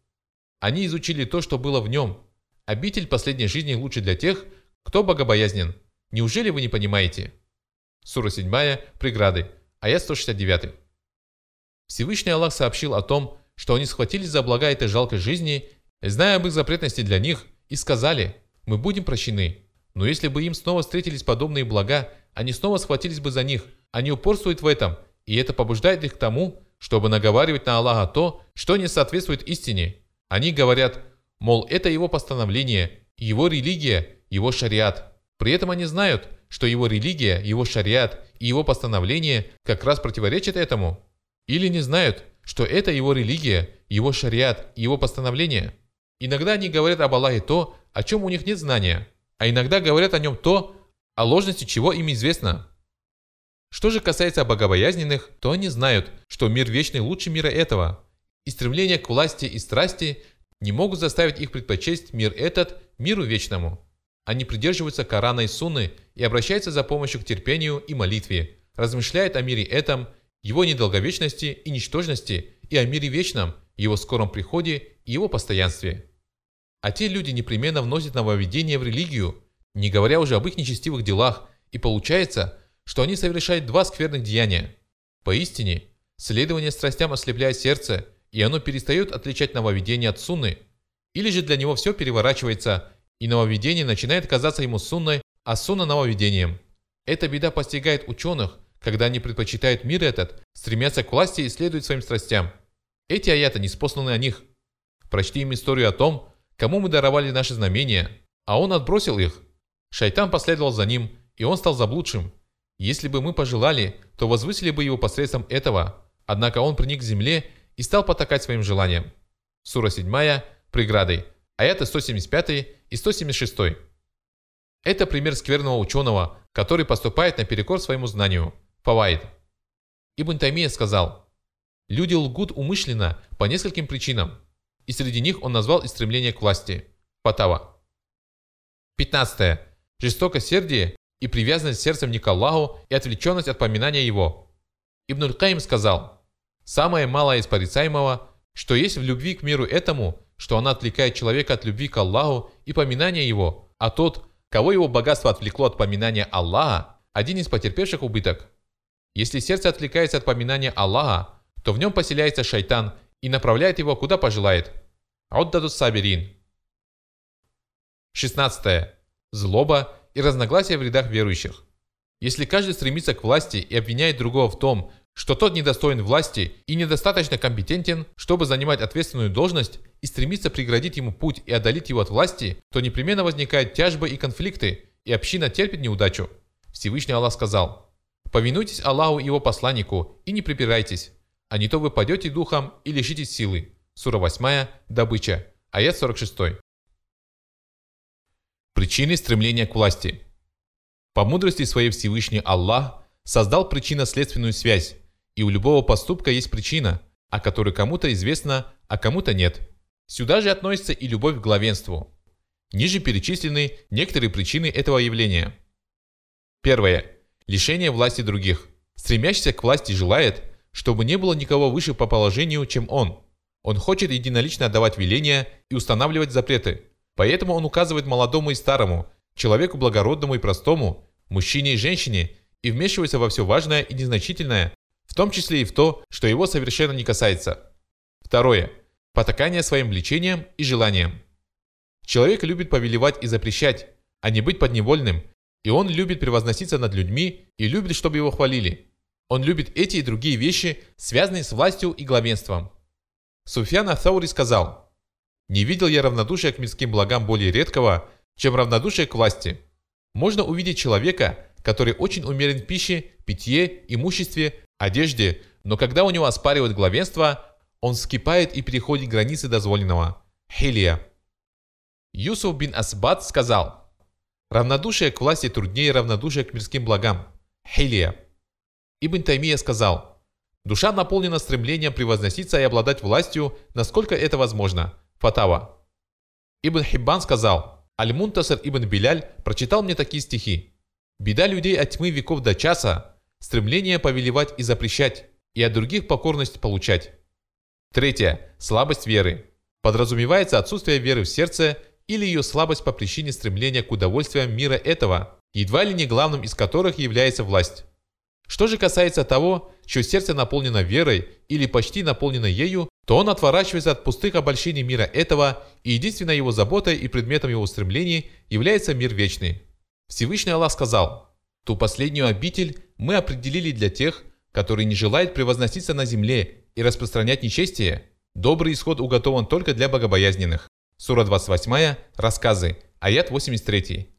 Они изучили то, что было в нем. Обитель последней жизни лучше для тех, кто богобоязнен. Неужели вы не понимаете? Сура 7, преграды, аят 169. Всевышний Аллах сообщил о том, что они схватились за блага этой жалкой жизни, зная об их запретности для них, и сказали «Мы будем прощены». Но если бы им снова встретились подобные блага, они снова схватились бы за них. Они упорствуют в этом, и это побуждает их к тому, чтобы наговаривать на Аллаха то, что не соответствует истине. Они говорят, мол, это его постановление, его религия, его шариат. При этом они знают, что его религия, его шариат и его постановление как раз противоречат этому. Или не знают, что это его религия, его шариат, его постановление. Иногда они говорят об Аллахе то, о чем у них нет знания, а иногда говорят о нем то, о ложности чего им известно. Что же касается богобоязненных, то они знают, что мир вечный лучше мира этого, и стремление к власти и страсти не могут заставить их предпочесть мир этот миру вечному. Они придерживаются Корана и Сунны и обращаются за помощью к терпению и молитве, размышляют о мире этом его недолговечности и ничтожности, и о мире вечном, его скором приходе и его постоянстве. А те люди непременно вносят нововведение в религию, не говоря уже об их нечестивых делах, и получается, что они совершают два скверных деяния. Поистине, следование страстям ослепляет сердце и оно перестает отличать нововведение от сунны, или же для него все переворачивается, и нововведение начинает казаться ему сунной, а сунна нововведением. Эта беда постигает ученых, когда они предпочитают мир этот, стремятся к власти и следуют своим страстям. Эти аяты не спосланы о них. Прочти им историю о том, кому мы даровали наши знамения, а он отбросил их. Шайтан последовал за ним, и он стал заблудшим. Если бы мы пожелали, то возвысили бы его посредством этого, однако он приник к земле и стал потакать своим желаниям. Сура 7, преградой, аяты 175 и 176. Это пример скверного ученого, который поступает наперекор своему знанию. Фавайд. Ибн Таймия сказал, «Люди лгут умышленно по нескольким причинам, и среди них он назвал и стремление к власти. Фатава. 15. Жестокосердие и привязанность сердцем не к Аллаху и отвлеченность от поминания Его. Ибн Каим сказал, «Самое малое из порицаемого, что есть в любви к миру этому, что она отвлекает человека от любви к Аллаху и поминания Его, а тот, кого его богатство отвлекло от поминания Аллаха, один из потерпевших убыток. Если сердце отвлекается от поминания Аллаха, то в нем поселяется шайтан и направляет его куда пожелает. Ауддадус Сабирин. 16. Злоба и разногласия в рядах верующих. Если каждый стремится к власти и обвиняет другого в том, что тот недостоин власти и недостаточно компетентен, чтобы занимать ответственную должность и стремится преградить ему путь и одолеть его от власти, то непременно возникают тяжбы и конфликты, и община терпит неудачу. Всевышний Аллах сказал, «Повинуйтесь Аллаху и его посланнику и не припирайтесь, а не то вы падете духом и лишитесь силы». Сура 8, добыча, аят 46. Причины стремления к власти. По мудрости своей Всевышний Аллах создал причинно-следственную связь, и у любого поступка есть причина, о которой кому-то известно, а кому-то нет. Сюда же относится и любовь к главенству. Ниже перечислены некоторые причины этого явления. Первое. Лишение власти других. Стремящийся к власти желает, чтобы не было никого выше по положению, чем он. Он хочет единолично отдавать веления и устанавливать запреты. Поэтому он указывает молодому и старому, человеку благородному и простому, мужчине и женщине, и вмешивается во все важное и незначительное, в том числе и в то, что его совершенно не касается. Второе. Потакание своим влечениям и желаниям. Человек любит повелевать и запрещать, а не быть подневольным, и он любит превозноситься над людьми и любит, чтобы его хвалили. Он любит эти и другие вещи, связанные с властью и главенством. Суфьян Ахаури сказал, «Не видел я равнодушия к мирским благам более редкого, чем равнодушие к власти. Можно увидеть человека, который очень умерен в пище, питье, имуществе, одежде, но когда у него оспаривают главенство, он вскипает и переходит границы дозволенного. Хилия. Юсуф бин Асбад сказал, «Равнодушие к власти труднее равнодушия к мирским благам. Хилия». Ибн Таймия сказал, «Душа наполнена стремлением превозноситься и обладать властью, насколько это возможно. Фатава». Ибн Хиббан сказал, «Аль-Мунтасар ибн Биляль прочитал мне такие стихи. Беда людей от тьмы веков до часа, стремление повелевать и запрещать, и от других покорность получать. Третье. Слабость веры. Подразумевается отсутствие веры в сердце или ее слабость по причине стремления к удовольствиям мира этого, едва ли не главным из которых является власть. Что же касается того, что сердце наполнено верой или почти наполнено ею, то он отворачивается от пустых обольщений мира этого, и единственной его заботой и предметом его стремлений является мир вечный. Всевышний Аллах сказал, «Ту последнюю обитель мы определили для тех, которые не желают превозноситься на земле и распространять нечестие, добрый исход уготован только для богобоязненных. Сура 28, рассказы, аят 83.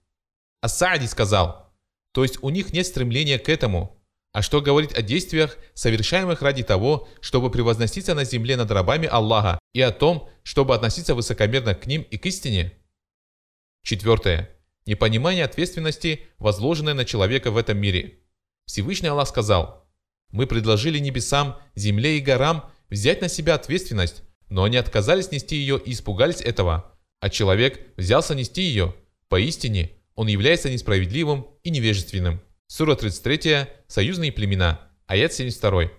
Ас-Саади сказал, то есть у них нет стремления к этому. А что говорить о действиях, совершаемых ради того, чтобы превозноситься на земле над рабами Аллаха, и о том, чтобы относиться высокомерно к ним и к истине? Четвертое. Непонимание ответственности, возложенной на человека в этом мире. Всевышний Аллах сказал, «Мы предложили небесам, земле и горам взять на себя ответственность, но они отказались нести ее и испугались этого, а человек взялся нести ее. Поистине, он является несправедливым и невежественным». Сура 33, Союзные племена, аят 72.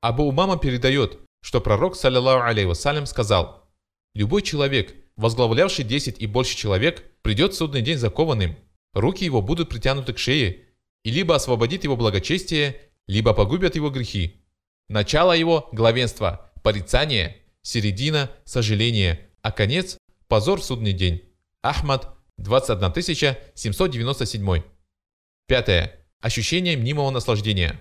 Абу Умама передает, что пророк, саллиллаху алейхи вассалям, сказал, «Любой человек, возглавлявший 10 и больше человек, придет в судный день закованным. Руки его будут притянуты к шее, и либо освободит его благочестие, либо погубят его грехи. Начало его – главенство, порицание, середина – сожаление, а конец – позор в судный день. Ахмад, 21 797. Пятое. Ощущение мнимого наслаждения.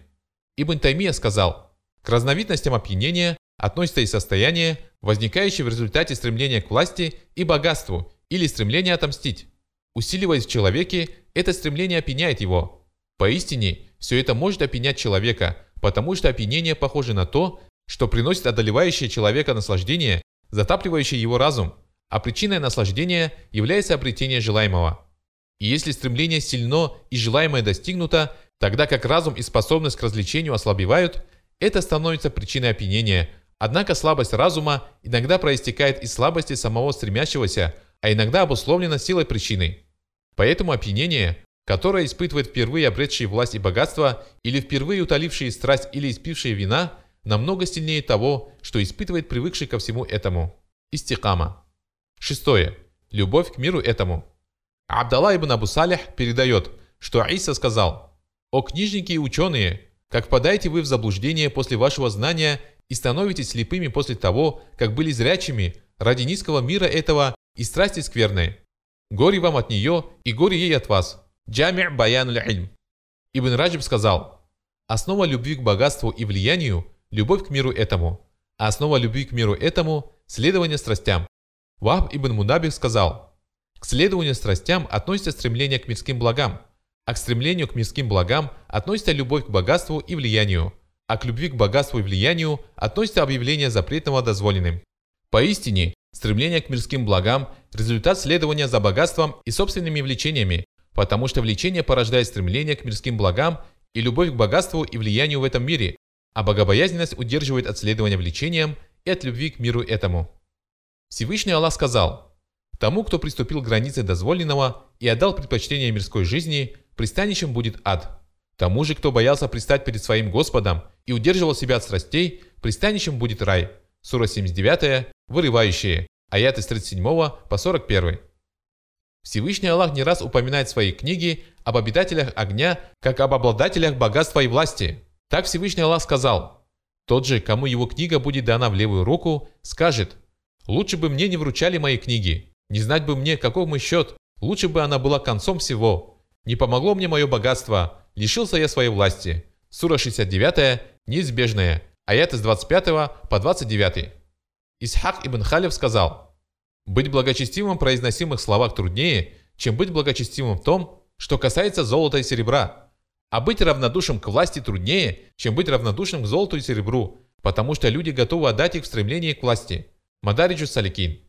Ибн Таймия сказал, к разновидностям опьянения относится и состояние, возникающее в результате стремления к власти и богатству или стремления отомстить. Усиливаясь в человеке, это стремление опьяняет его. Поистине, все это может опьянять человека, потому что опьянение похоже на то, что приносит одолевающее человека наслаждение, затапливающее его разум, а причиной наслаждения является обретение желаемого. И если стремление сильно и желаемое достигнуто, тогда как разум и способность к развлечению ослабевают, это становится причиной опьянения. Однако слабость разума иногда проистекает из слабости самого стремящегося, а иногда обусловлена силой причины. Поэтому опьянение, которое испытывает впервые обретшие власть и богатство, или впервые утолившие страсть или испившие вина, намного сильнее того, что испытывает привыкший ко всему этому. Истикама. Шестое. Любовь к миру этому. Абдалла ибн Абу Салих передает, что Иса сказал, «О книжники и ученые, как впадаете вы в заблуждение после вашего знания и становитесь слепыми после того, как были зрячими ради низкого мира этого и страсти скверной. Горе вам от нее и горе ей от вас. Джами' баян ильм. Ибн Раджиб сказал, основа любви к богатству и влиянию – любовь к миру этому, а основа любви к миру этому – следование страстям. Вахб ибн Мудабих сказал, к следованию страстям относится стремление к мирским благам, а к стремлению к мирским благам относится любовь к богатству и влиянию, а к любви к богатству и влиянию относится объявление запретного дозволенным. Поистине, стремление к мирским благам – результат следования за богатством и собственными влечениями, потому что влечение порождает стремление к мирским благам и любовь к богатству и влиянию в этом мире, а богобоязненность удерживает от следования влечениям и от любви к миру этому. Всевышний Аллах сказал, «Тому, кто приступил к границе дозволенного и отдал предпочтение мирской жизни, пристанищем будет ад. Тому же, кто боялся пристать перед своим Господом и удерживал себя от страстей, пристанищем будет рай». Сура 79, вырывающие, аяты с 37 по 41. Всевышний Аллах не раз упоминает в своей книге об обитателях огня, как об обладателях богатства и власти. Так Всевышний Аллах сказал, «Тот же, кому его книга будет дана в левую руку, скажет, «Лучше бы мне не вручали мои книги, не знать бы мне, каков мой счет, лучше бы она была концом всего. Не помогло мне мое богатство, лишился я своей власти». Сура 69, неизбежная, аяты с 25 по 29. Исхак ибн Халев сказал, «Быть благочестивым в произносимых словах труднее, чем быть благочестивым в том, что касается золота и серебра. А быть равнодушным к власти труднее, чем быть равнодушным к золоту и серебру, потому что люди готовы отдать их в стремлении к власти». Мадариджу Саликин.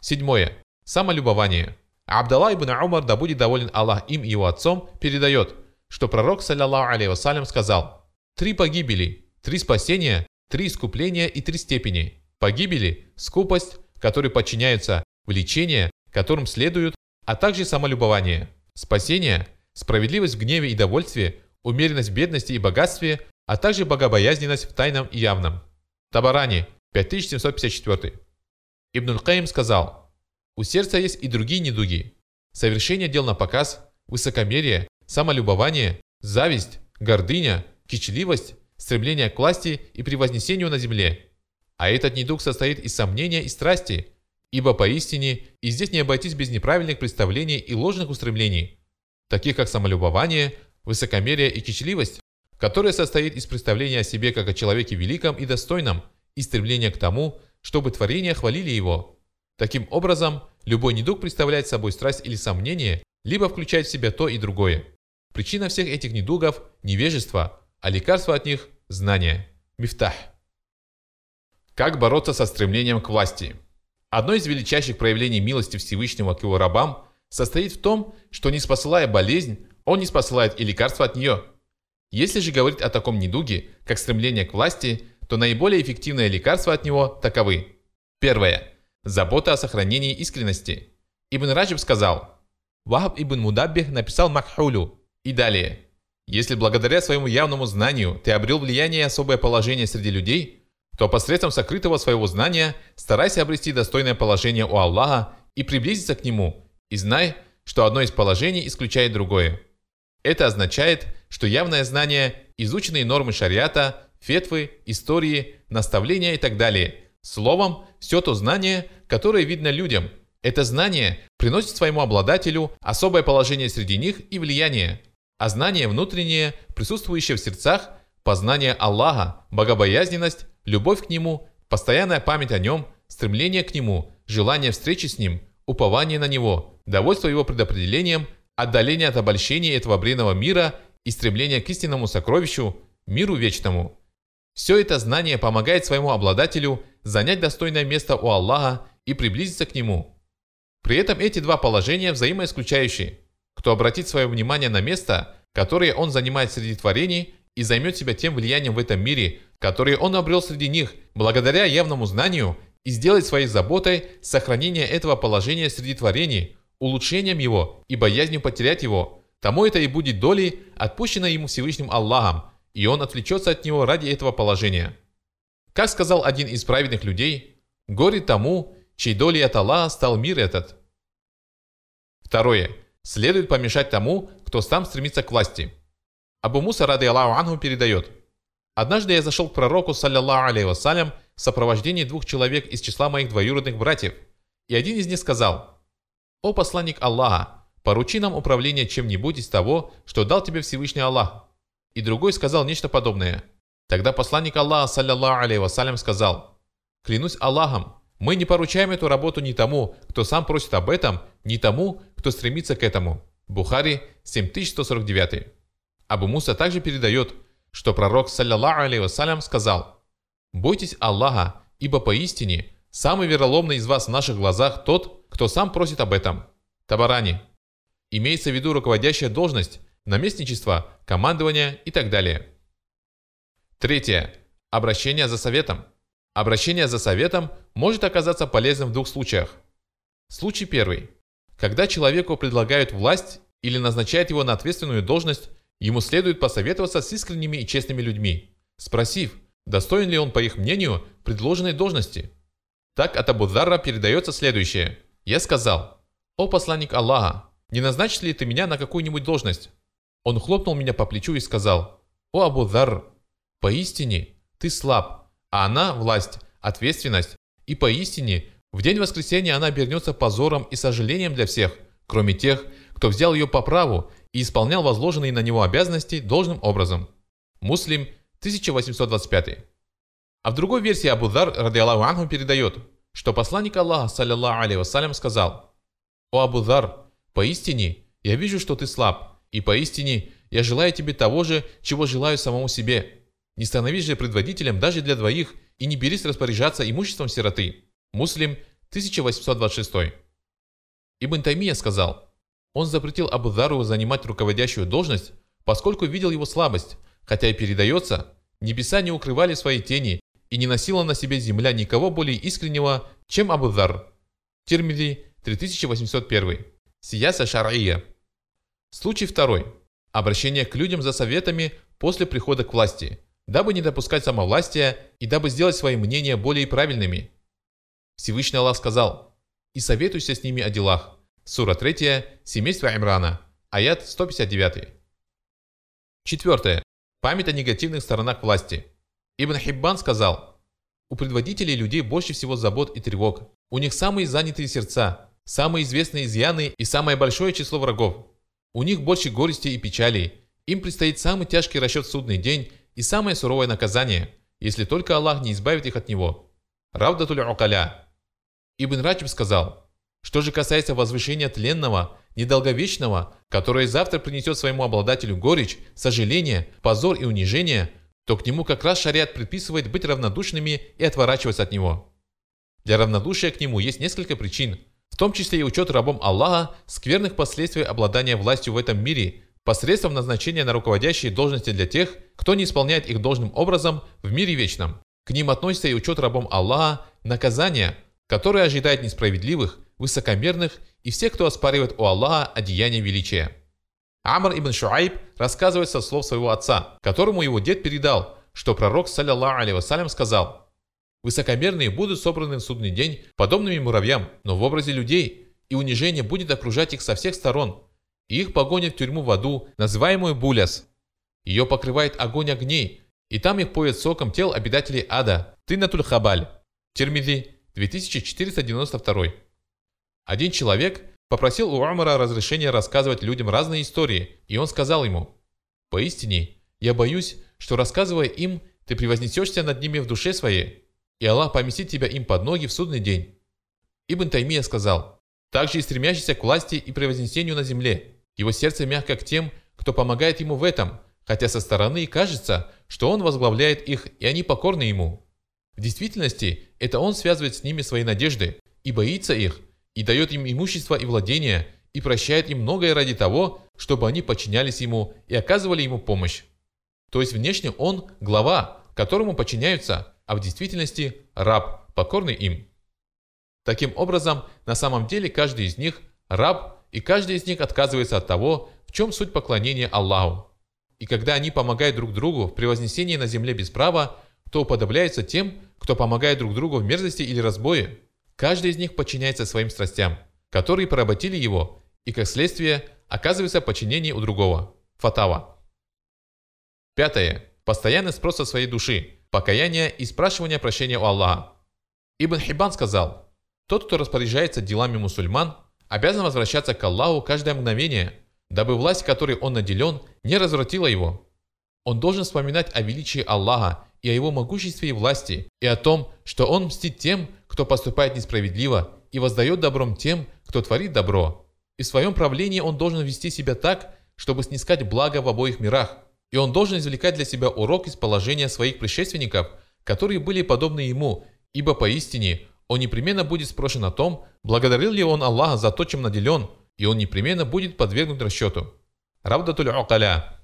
Седьмое. Самолюбование. Абдалла ибн Умар, да будет доволен Аллах им и его отцом, передает, что пророк, саллиллаху алейхи вассалям, сказал «Три погибели, три спасения, три искупления и три степени. Погибели – скупость, которой подчиняются влечения, которым следуют, а также самолюбование. Спасение – справедливость в гневе и довольстве, умеренность в бедности и богатстве, а также богобоязненность в тайном и явном. Табарани, 5754. Ибн Каим сказал, «У сердца есть и другие недуги. Совершение дел на показ, высокомерие, самолюбование, зависть, гордыня, кичливость, стремление к власти и превознесению на земле, а этот недуг состоит из сомнения и страсти, ибо поистине и здесь не обойтись без неправильных представлений и ложных устремлений, таких как самолюбование, высокомерие и кичливость, которое состоит из представления о себе как о человеке великом и достойном и стремления к тому, чтобы творения хвалили его. Таким образом, любой недуг представляет собой страсть или сомнение, либо включает в себя то и другое. Причина всех этих недугов – невежество, а лекарство от них – знание. Мифтах. Как бороться со стремлением к власти? Одно из величайших проявлений милости Всевышнего к его рабам состоит в том, что не спосылая болезнь, он не спосылает и лекарство от нее. Если же говорить о таком недуге, как стремление к власти, то наиболее эффективное лекарство от него таковы. Первое. Забота о сохранении искренности. Ибн Раджиб сказал, Вахаб ибн Мудаббих написал Макхулю. И далее. Если благодаря своему явному знанию ты обрел влияние и особое положение среди людей – то посредством сокрытого своего знания старайся обрести достойное положение у Аллаха и приблизиться к Нему, и знай, что одно из положений исключает другое. Это означает, что явное знание, изученные нормы шариата, фетвы, истории, наставления и так далее. Словом, все то знание, которое видно людям. Это знание приносит своему обладателю особое положение среди них и влияние. А знание внутреннее, присутствующее в сердцах, познание Аллаха, богобоязненность, любовь к Нему, постоянная память о Нем, стремление к Нему, желание встречи с Ним, упование на Него, довольство Его предопределением, отдаление от обольщения этого бренного мира и стремление к истинному сокровищу, миру вечному. Все это знание помогает своему обладателю занять достойное место у Аллаха и приблизиться к Нему. При этом эти два положения взаимоисключающие. Кто обратит свое внимание на место, которое он занимает среди творений, и займет себя тем влиянием в этом мире, которое он обрел среди них, благодаря явному знанию, и сделает своей заботой сохранение этого положения среди творений, улучшением его и боязнью потерять его, тому это и будет долей, отпущенной ему Всевышним Аллахом, и он отвлечется от него ради этого положения. Как сказал один из праведных людей, «Горе тому, чьей долей от Аллаха стал мир этот». Второе. Следует помешать тому, кто сам стремится к власти. Абу Муса, рады Аллаху Ангу, передает. «Однажды я зашел к пророку, саллиллаху алейhi вассалям, в сопровождении двух человек из числа моих двоюродных братьев, и один из них сказал, «О посланник Аллаха, поручи нам управление чем-нибудь из того, что дал тебе Всевышний Аллах». И другой сказал нечто подобное. Тогда посланник Аллаха, саллиллаху алейhi вассалям, сказал, «Клянусь Аллахом, мы не поручаем эту работу ни тому, кто сам просит об этом, ни тому, кто стремится к этому». Бухари, 7149. Абу Муса также передает, что пророк, саллиллаху алейhi вассалям, сказал, «Бойтесь Аллаха, ибо поистине самый вероломный из вас в наших глазах тот, кто сам просит об этом». Табарани. Имеется в виду руководящая должность, наместничество, командование и так далее. Третье. Обращение за советом. Обращение за советом может оказаться полезным в двух случаях. Случай первый. Когда человеку предлагают власть или назначают его на ответственную должность, ему следует посоветоваться с искренними и честными людьми, спросив, достоин ли он, по их мнению, предложенной должности. Так от Абу Зарра передается следующее. «Я сказал, «О посланник Аллаха, не назначишь ли ты меня на какую-нибудь должность?» Он хлопнул меня по плечу и сказал, «О Абу Дар, поистине ты слаб, а она – власть, ответственность, и поистине в день воскресения она обернется позором и сожалением для всех, кроме тех, кто взял ее по праву и исполнял возложенные на него обязанности должным образом». Муслим, 1825. А в другой версии Абу Дар, ради Аллаху Анху, передает, что посланник Аллаха, саллиллаху алейhi вассалям, сказал, «О Абу Дар, поистине я вижу, что ты слаб, и поистине, я желаю тебе того же, чего желаю самому себе. Не становись же предводителем даже для двоих и не берись распоряжаться имуществом сироты. Муслим, 1826. Ибн Таймия сказал, он запретил Абу Дару занимать руководящую должность, поскольку видел его слабость, хотя и передается, небеса не укрывали свои тени и не носила на себе земля никого более искреннего, чем Абу Дар. Тирмиди, 3801. Сияса Шар'ия. Случай второй. Обращение к людям за советами после прихода к власти, дабы не допускать самовластия и дабы сделать свои мнения более правильными. Всевышний Аллах сказал, «И советуйся с ними о делах». Сура 3, семейство Имрана, аят 159. Четвертое. Память о негативных сторонах власти. Ибн Хиббан сказал, «У предводителей людей больше всего забот и тревог. У них самые занятые сердца, самые известные изъяны и самое большое число врагов. У них больше горести и печали. Им предстоит самый тяжкий расчет судный день и самое суровое наказание, если только Аллах не избавит их от него. Равдатуль Укаля. Ибн Раджиб сказал, что же касается возвышения тленного, недолговечного, которое завтра принесет своему обладателю горечь, сожаление, позор и унижение, то к нему как раз шариат предписывает быть равнодушными и отворачиваться от него. Для равнодушия к нему есть несколько причин – том числе и учет рабом Аллаха скверных последствий обладания властью в этом мире посредством назначения на руководящие должности для тех, кто не исполняет их должным образом в мире вечном. К ним относится и учет рабом Аллаха наказания, которое ожидает несправедливых, высокомерных и всех, кто оспаривает у Аллаха одеяние величия. Амр ибн Шуайб рассказывает со слов своего отца, которому его дед передал, что пророк, саллиллаху алейhi сказал – Высокомерные будут собраны в судный день подобными муравьям, но в образе людей, и унижение будет окружать их со всех сторон. И их погонят в тюрьму в аду, называемую Буляс. Ее покрывает огонь огней, и там их поят соком тел обитателей ада, Тынатуль Хабаль, Термиди, 2492. Один человек попросил у Умара разрешения рассказывать людям разные истории, и он сказал ему, «Поистине, я боюсь, что рассказывая им, ты превознесешься над ними в душе своей, и Аллах поместит тебя им под ноги в судный день». Ибн Таймия сказал, «Также и стремящийся к власти и превознесению на земле, его сердце мягко к тем, кто помогает ему в этом, хотя со стороны кажется, что он возглавляет их, и они покорны ему. В действительности, это он связывает с ними свои надежды и боится их, и дает им имущество и владение, и прощает им многое ради того, чтобы они подчинялись ему и оказывали ему помощь. То есть внешне он – глава, которому подчиняются, а в действительности – раб, покорный им. Таким образом, на самом деле каждый из них – раб, и каждый из них отказывается от того, в чем суть поклонения Аллаху. И когда они помогают друг другу в превознесении на земле без права, то уподобляются тем, кто помогает друг другу в мерзости или разбое. Каждый из них подчиняется своим страстям, которые поработили его, и как следствие оказывается подчинение у другого. Фатава. Пятое. Постоянный спрос со своей души, покаяние и спрашивание прощения у Аллаха. Ибн Хибан сказал, «Тот, кто распоряжается делами мусульман, обязан возвращаться к Аллаху каждое мгновение, дабы власть, которой он наделен, не развратила его. Он должен вспоминать о величии Аллаха и о его могуществе и власти, и о том, что он мстит тем, кто поступает несправедливо, и воздает добром тем, кто творит добро. И в своем правлении он должен вести себя так, чтобы снискать благо в обоих мирах. И он должен извлекать для себя урок из положения своих предшественников, которые были подобны ему, ибо поистине он непременно будет спрошен о том, благодарил ли он Аллаха за то, чем наделен, и он непременно будет подвергнут расчету. Равдатуль Окаля.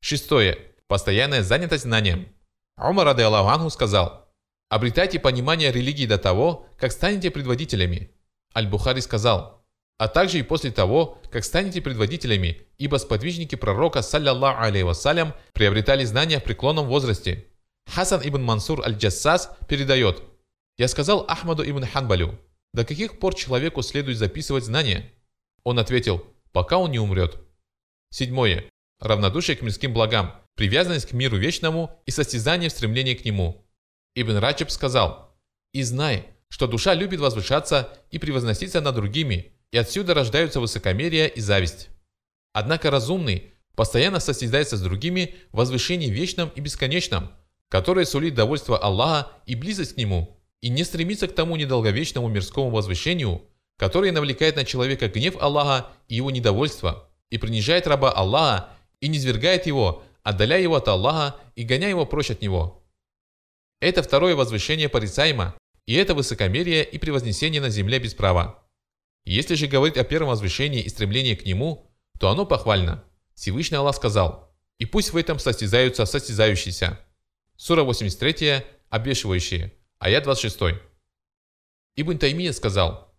Шестое. Постоянная занятость знанием. Умар Раде Аллаху сказал, «Обретайте понимание религии до того, как станете предводителями». Аль-Бухари сказал, «А также и после того, как станете предводителями, ибо сподвижники пророка, саллиллаху алейhi вассалям, приобретали знания в преклонном возрасте». Хасан ибн Мансур аль-Джассас передает, «Я сказал Ахмаду ибн Ханбалю, до каких пор человеку следует записывать знания? Он ответил, пока он не умрет. Седьмое. Равнодушие к мирским благам, привязанность к миру вечному и состязание в стремлении к нему. Ибн Раджаб сказал, «И знай, что душа любит возвышаться и превозноситься над другими, и отсюда рождаются высокомерие и зависть. Однако разумный постоянно состязается с другими в возвышении вечном и бесконечном, которое сулит довольство Аллаха и близость к Нему и не стремится к тому недолговечному мирскому возвышению, которое навлекает на человека гнев Аллаха и его недовольство, и принижает раба Аллаха и низвергает его, отдаляя его от Аллаха и гоняя его прочь от него. Это второе возвышение порицаемо, и это высокомерие и превознесение на земле без права. Если же говорить о первом возвышении и стремлении к нему, то оно похвально. Всевышний Аллах сказал, «И пусть в этом состязаются состязающиеся». Сура 83, обвешивающие. Аят 26. Ибн Таймия сказал,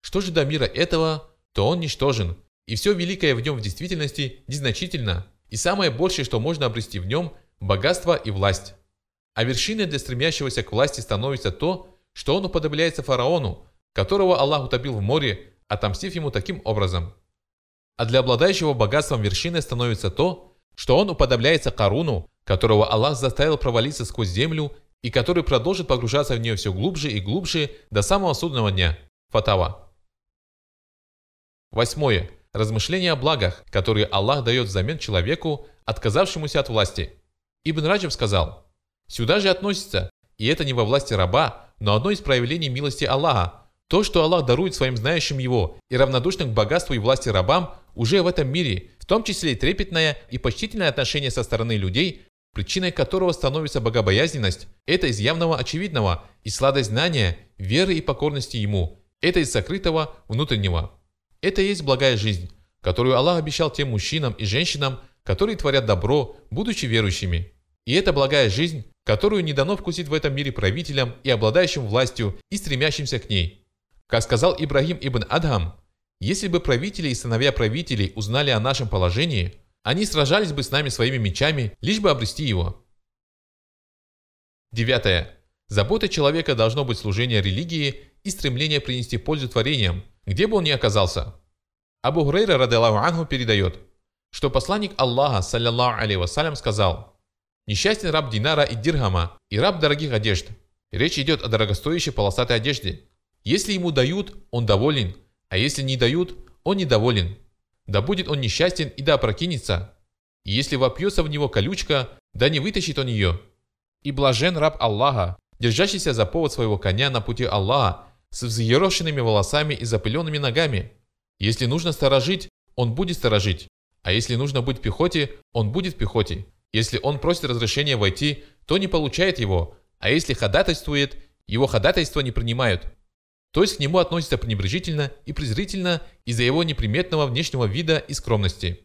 что же до мира этого, то он ничтожен, и все великое в нем в действительности незначительно, и самое большее, что можно обрести в нем – богатство и власть. А вершиной для стремящегося к власти становится то, что он уподобляется фараону, которого Аллах утопил в море, отомстив ему таким образом. А для обладающего богатством вершиной становится то, что он уподобляется Каруну, которого Аллах заставил провалиться сквозь землю и который продолжит погружаться в нее все глубже и глубже до самого судного дня. Фатава. Восьмое. Размышления о благах, которые Аллах дает взамен человеку, отказавшемуся от власти. Ибн Раджаб сказал, «Сюда же относится, и это не во власти раба, но одно из проявлений милости Аллаха, то, что Аллах дарует своим знающим Его и равнодушным к богатству и власти рабам уже в этом мире, в том числе и трепетное и почтительное отношение со стороны людей, причиной которого становится богобоязненность, это из явного очевидного, и сладость знания, веры и покорности Ему, это из сокрытого внутреннего. Это есть благая жизнь, которую Аллах обещал тем мужчинам и женщинам, которые творят добро, будучи верующими. И это благая жизнь, которую не дано вкусить в этом мире правителям и обладающим властью и стремящимся к ней. Как сказал Ибрагим ибн Адхам, если бы правители и сыновья правителей узнали о нашем положении – они сражались бы с нами своими мечами, лишь бы обрести его. Девятое. Забота человека должно быть служение религии и стремление принести пользу творениям, где бы он ни оказался. Абу Хурейра, радаллаху анху, передает, что посланник Аллаха, саллиллаху алейhi вассалям, сказал, Несчастен раб Динара и Дирхама, и раб дорогих одежд. Речь идет о дорогостоящей полосатой одежде. Если ему дают, он доволен, а если не дают, он недоволен. Да будет он несчастен и да опрокинется. И если вопьется в него колючка, да не вытащит он ее. И блажен раб Аллаха, держащийся за повод своего коня на пути Аллаха, с взъерошенными волосами и запыленными ногами. Если нужно сторожить, он будет сторожить. А если нужно быть в пехоте, он будет в пехоте. Если он просит разрешения войти, то не получает его, а если ходатайствует, его ходатайство не принимают. То есть к нему относятся пренебрежительно и презрительно из-за его неприметного внешнего вида и скромности.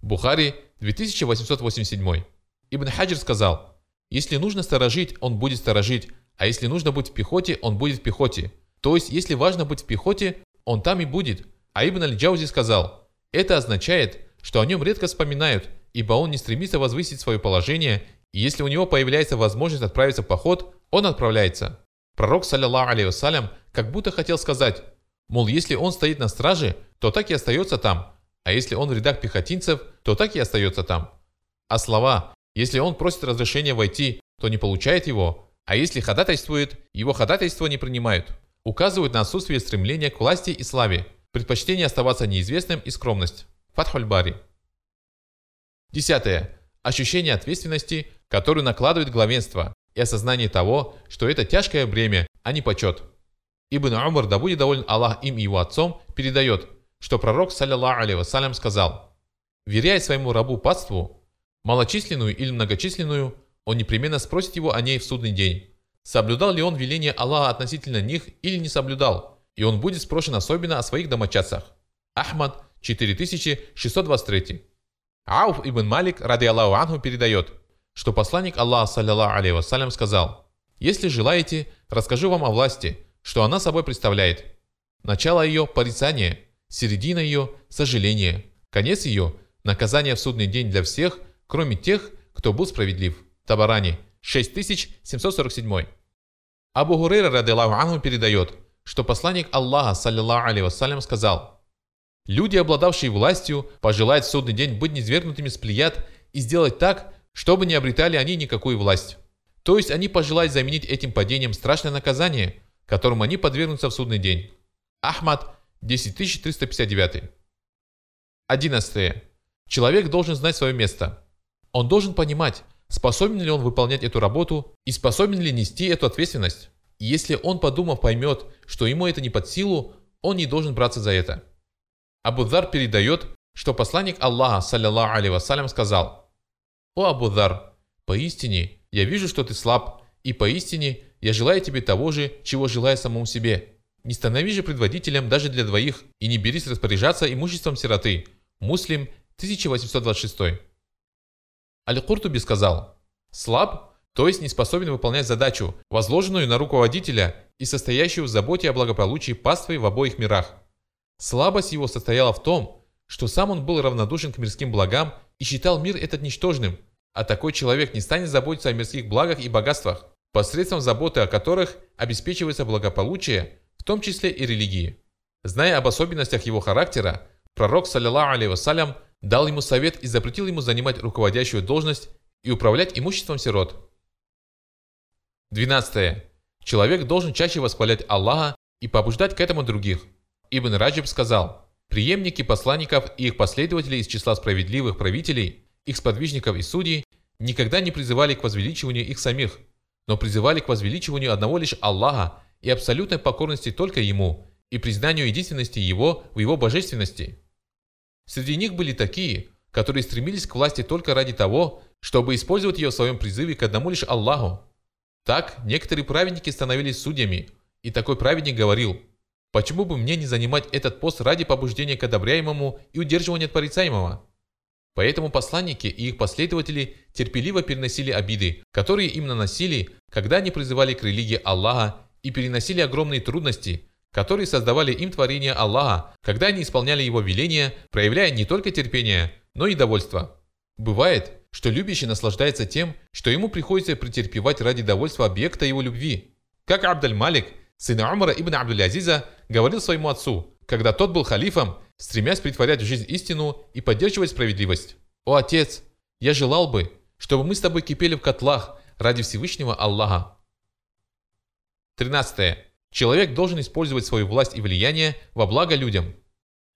Бухари, 2887. Ибн Хаджир сказал, если нужно сторожить, он будет сторожить, а если нужно быть в пехоте, он будет в пехоте. То есть, если важно быть в пехоте, он там и будет. А Ибн Аль-Джаузи сказал, это означает, что о нем редко вспоминают, ибо он не стремится возвысить свое положение, и если у него появляется возможность отправиться в поход, он отправляется. Пророк, саллиллаху вассалям, как будто хотел сказать, мол, если он стоит на страже, то так и остается там, а если он в рядах пехотинцев, то так и остается там. А слова «если он просит разрешения войти, то не получает его», а если ходатайствует, его ходатайство не принимают, указывают на отсутствие стремления к власти и славе, предпочтение оставаться неизвестным и скромность. Фатхуль Бари. Десятое. Ощущение ответственности, которую накладывает главенство, и осознание того, что это тяжкое бремя, а не почет. Ибн Умар, да будет доволен Аллах им и его отцом, передает, что пророк, саллиллаху алейhi вассалям, сказал, «Веряя своему рабу паству, малочисленную или многочисленную, он непременно спросит его о ней в судный день, соблюдал ли он веление Аллаха относительно них или не соблюдал, и он будет спрошен особенно о своих домочадцах». Ахмад, 4623. Ауф ибн Малик, ради Аллаху Анху, передает, что посланник Аллаха, саллиллаху алейhi вассалям, сказал, «Если желаете, расскажу вам о власти, что она собой представляет. Начало ее – порицание, середина ее – сожаление, конец ее – наказание в судный день для всех, кроме тех, кто был справедлив». Табарани, 6747. Абу Хурейра, ради Аллаху Анху, передает, что посланник Аллаха, саллиллаху алейhi вассалям, сказал – Люди, обладавшие властью, пожелают в судный день быть низвергнутыми с плеяд и сделать так, чтобы не обретали они никакую власть. То есть они пожелают заменить этим падением страшное наказание, которому они подвергнутся в судный день. Ахмад, 10359. 11. Человек должен знать свое место. Он должен понимать, способен ли он выполнять эту работу и способен ли нести эту ответственность. Если он, подумав, поймет, что ему это не под силу, он не должен браться за это. Абу-Дар передает, что посланник Аллаха, саллиллаху алейhi вассалям, сказал, «О Абу-Дар, поистине я вижу, что ты слаб, и поистине я желаю тебе того же, чего желаю самому себе. Не становись же предводителем даже для двоих, и не берись распоряжаться имуществом сироты». Муслим, 1826. Аль-Куртуби сказал, «Слаб, то есть не способен выполнять задачу, возложенную на руководителя и состоящую в заботе о благополучии паствы в обоих мирах. Слабость его состояла в том, что сам он был равнодушен к мирским благам и считал мир этот ничтожным, а такой человек не станет заботиться о мирских благах и богатствах, посредством заботы о которых обеспечивается благополучие, в том числе и религии. Зная об особенностях его характера, пророк, саллиллаху алейhi вассалям, дал ему совет и запретил ему занимать руководящую должность и управлять имуществом сирот. 12. Человек должен чаще восхвалять Аллаха и побуждать к этому других – Ибн Раджиб сказал, преемники посланников и их последователи из числа справедливых правителей, их сподвижников и судей, никогда не призывали к возвеличиванию их самих, но призывали к возвеличиванию одного лишь Аллаха и абсолютной покорности только Ему и признанию единственности Его в Его божественности. Среди них были такие, которые стремились к власти только ради того, чтобы использовать ее в своем призыве к одному лишь Аллаху. Так, некоторые праведники становились судьями, и такой праведник говорил – Почему бы мне не занимать этот пост ради побуждения к одобряемому и удерживания от порицаемого? Поэтому посланники и их последователи терпеливо переносили обиды, которые им наносили, когда они призывали к религии Аллаха и переносили огромные трудности, которые создавали им творение Аллаха, когда они исполняли его веления, проявляя не только терпение, но и довольство. Бывает, что любящий наслаждается тем, что ему приходится претерпевать ради довольства объекта его любви. Как Абдаль-Малик – сын Умара ибн Абдуль-Азиза, говорил своему отцу, когда тот был халифом, стремясь притворять в жизнь истину и поддерживать справедливость. «О отец, я желал бы, чтобы мы с тобой кипели в котлах ради Всевышнего Аллаха. 13. Человек должен использовать свою власть и влияние во благо людям.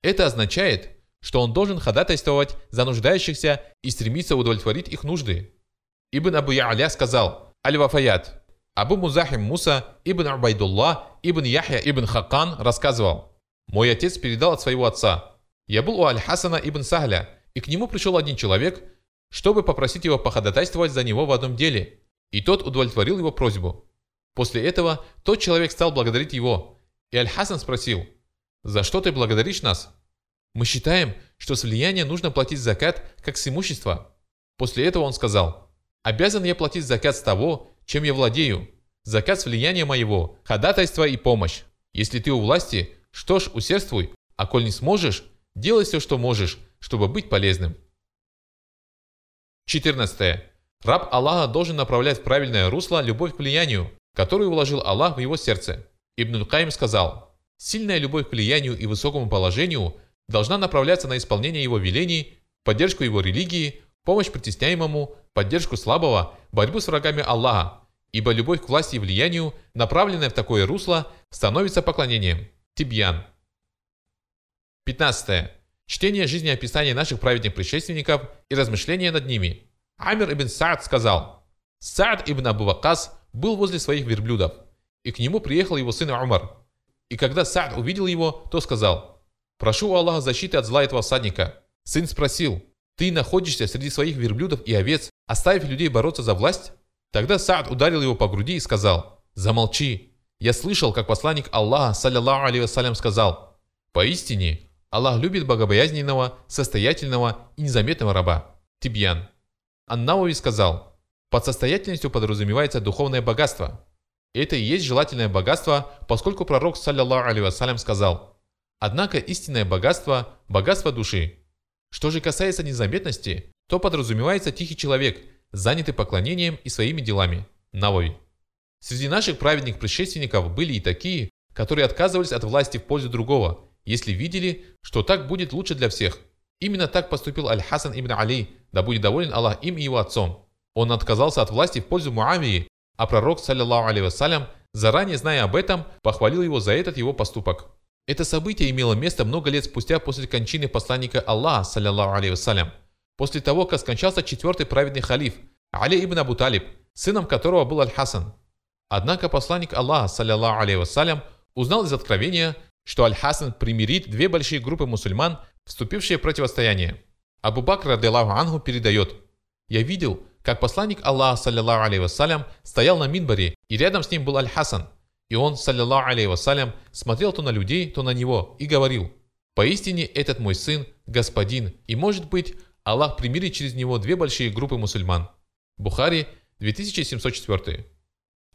Это означает, что он должен ходатайствовать за нуждающихся и стремиться удовлетворить их нужды. Ибн Абу Я'ля сказал, Аль-Вафаят, Абу Музахим Муса ибн Абайдулла ибн Яхья ибн Хакан рассказывал, «Мой отец передал от своего отца. Я был у Аль-Хасана ибн Сахля, и к нему пришел один человек, чтобы попросить его походатайствовать за него в одном деле, и тот удовлетворил его просьбу. После этого тот человек стал благодарить его, и Аль-Хасан спросил, «За что ты благодаришь нас?» Мы считаем, что с влияния нужно платить закат как с имущества. После этого он сказал, «Обязан я платить закат с того, чем я владею. Закат с влияния моего, ходатайство и помощь. Если ты у власти, что ж, усердствуй, а коль не сможешь, делай все, что можешь, чтобы быть полезным». 14. Раб Аллаха должен направлять в правильное русло любовь к влиянию, которую вложил Аллах в его сердце. Ибн Каим сказал, «Сильная любовь к влиянию и высокому положению – должна направляться на исполнение его велений, поддержку его религии, помощь притесняемому, поддержку слабого, борьбу с врагами Аллаха, ибо любовь к власти и влиянию, направленная в такое русло, становится поклонением. Тибьян. 15. Чтение жизнеописания наших праведных предшественников и размышления над ними. Амир ибн Саад сказал, Саад ибн Абу Вакас был возле своих верблюдов, и к нему приехал его сын Умар. И когда Саад увидел его, то сказал, Прошу у Аллаха защиты от зла этого всадника. Сын спросил, ты находишься среди своих верблюдов и овец, оставив людей бороться за власть? Тогда Саад ударил его по груди и сказал, замолчи. Я слышал, как посланник Аллаха, саллиллаху алейhi вассалям, сказал, поистине, Аллах любит богобоязненного, состоятельного и незаметного раба. Тибьян. Аннауи сказал, под состоятельностью подразумевается духовное богатство. Это и есть желательное богатство, поскольку пророк, саллиллаху алейhi вассалям, сказал, Однако истинное богатство – богатство души. Что же касается незаметности, то подразумевается тихий человек, занятый поклонением и своими делами. Навой. Среди наших праведных предшественников были и такие, которые отказывались от власти в пользу другого, если видели, что так будет лучше для всех. Именно так поступил Аль-Хасан ибн Али, да будет доволен Аллах им и его отцом. Он отказался от власти в пользу Муавии, а пророк, саллиллаху алейhi вассалям, заранее зная об этом, похвалил его за этот его поступок. Это событие имело место много лет спустя после кончины посланника Аллаха, саллиллаху алейhi вассалям, после того, как скончался четвертый праведный халиф, Али ибн Абу Талиб, сыном которого был Аль-Хасан. Однако посланник Аллаха, саллиллаху алейhi вассалям, узнал из откровения, что Аль-Хасан примирит две большие группы мусульман, вступившие в противостояние. Абу Бакр, радиллаху ангу, передает, «Я видел, как посланник Аллаха, саллиллаху алейhi вассалям, стоял на минбаре, и рядом с ним был Аль-Хасан – и он, саллиллаху алейhi вассалям, смотрел то на людей, то на него и говорил, «Поистине этот мой сын – господин, и может быть, Аллах примирит через него две большие группы мусульман». Бухари, 2704.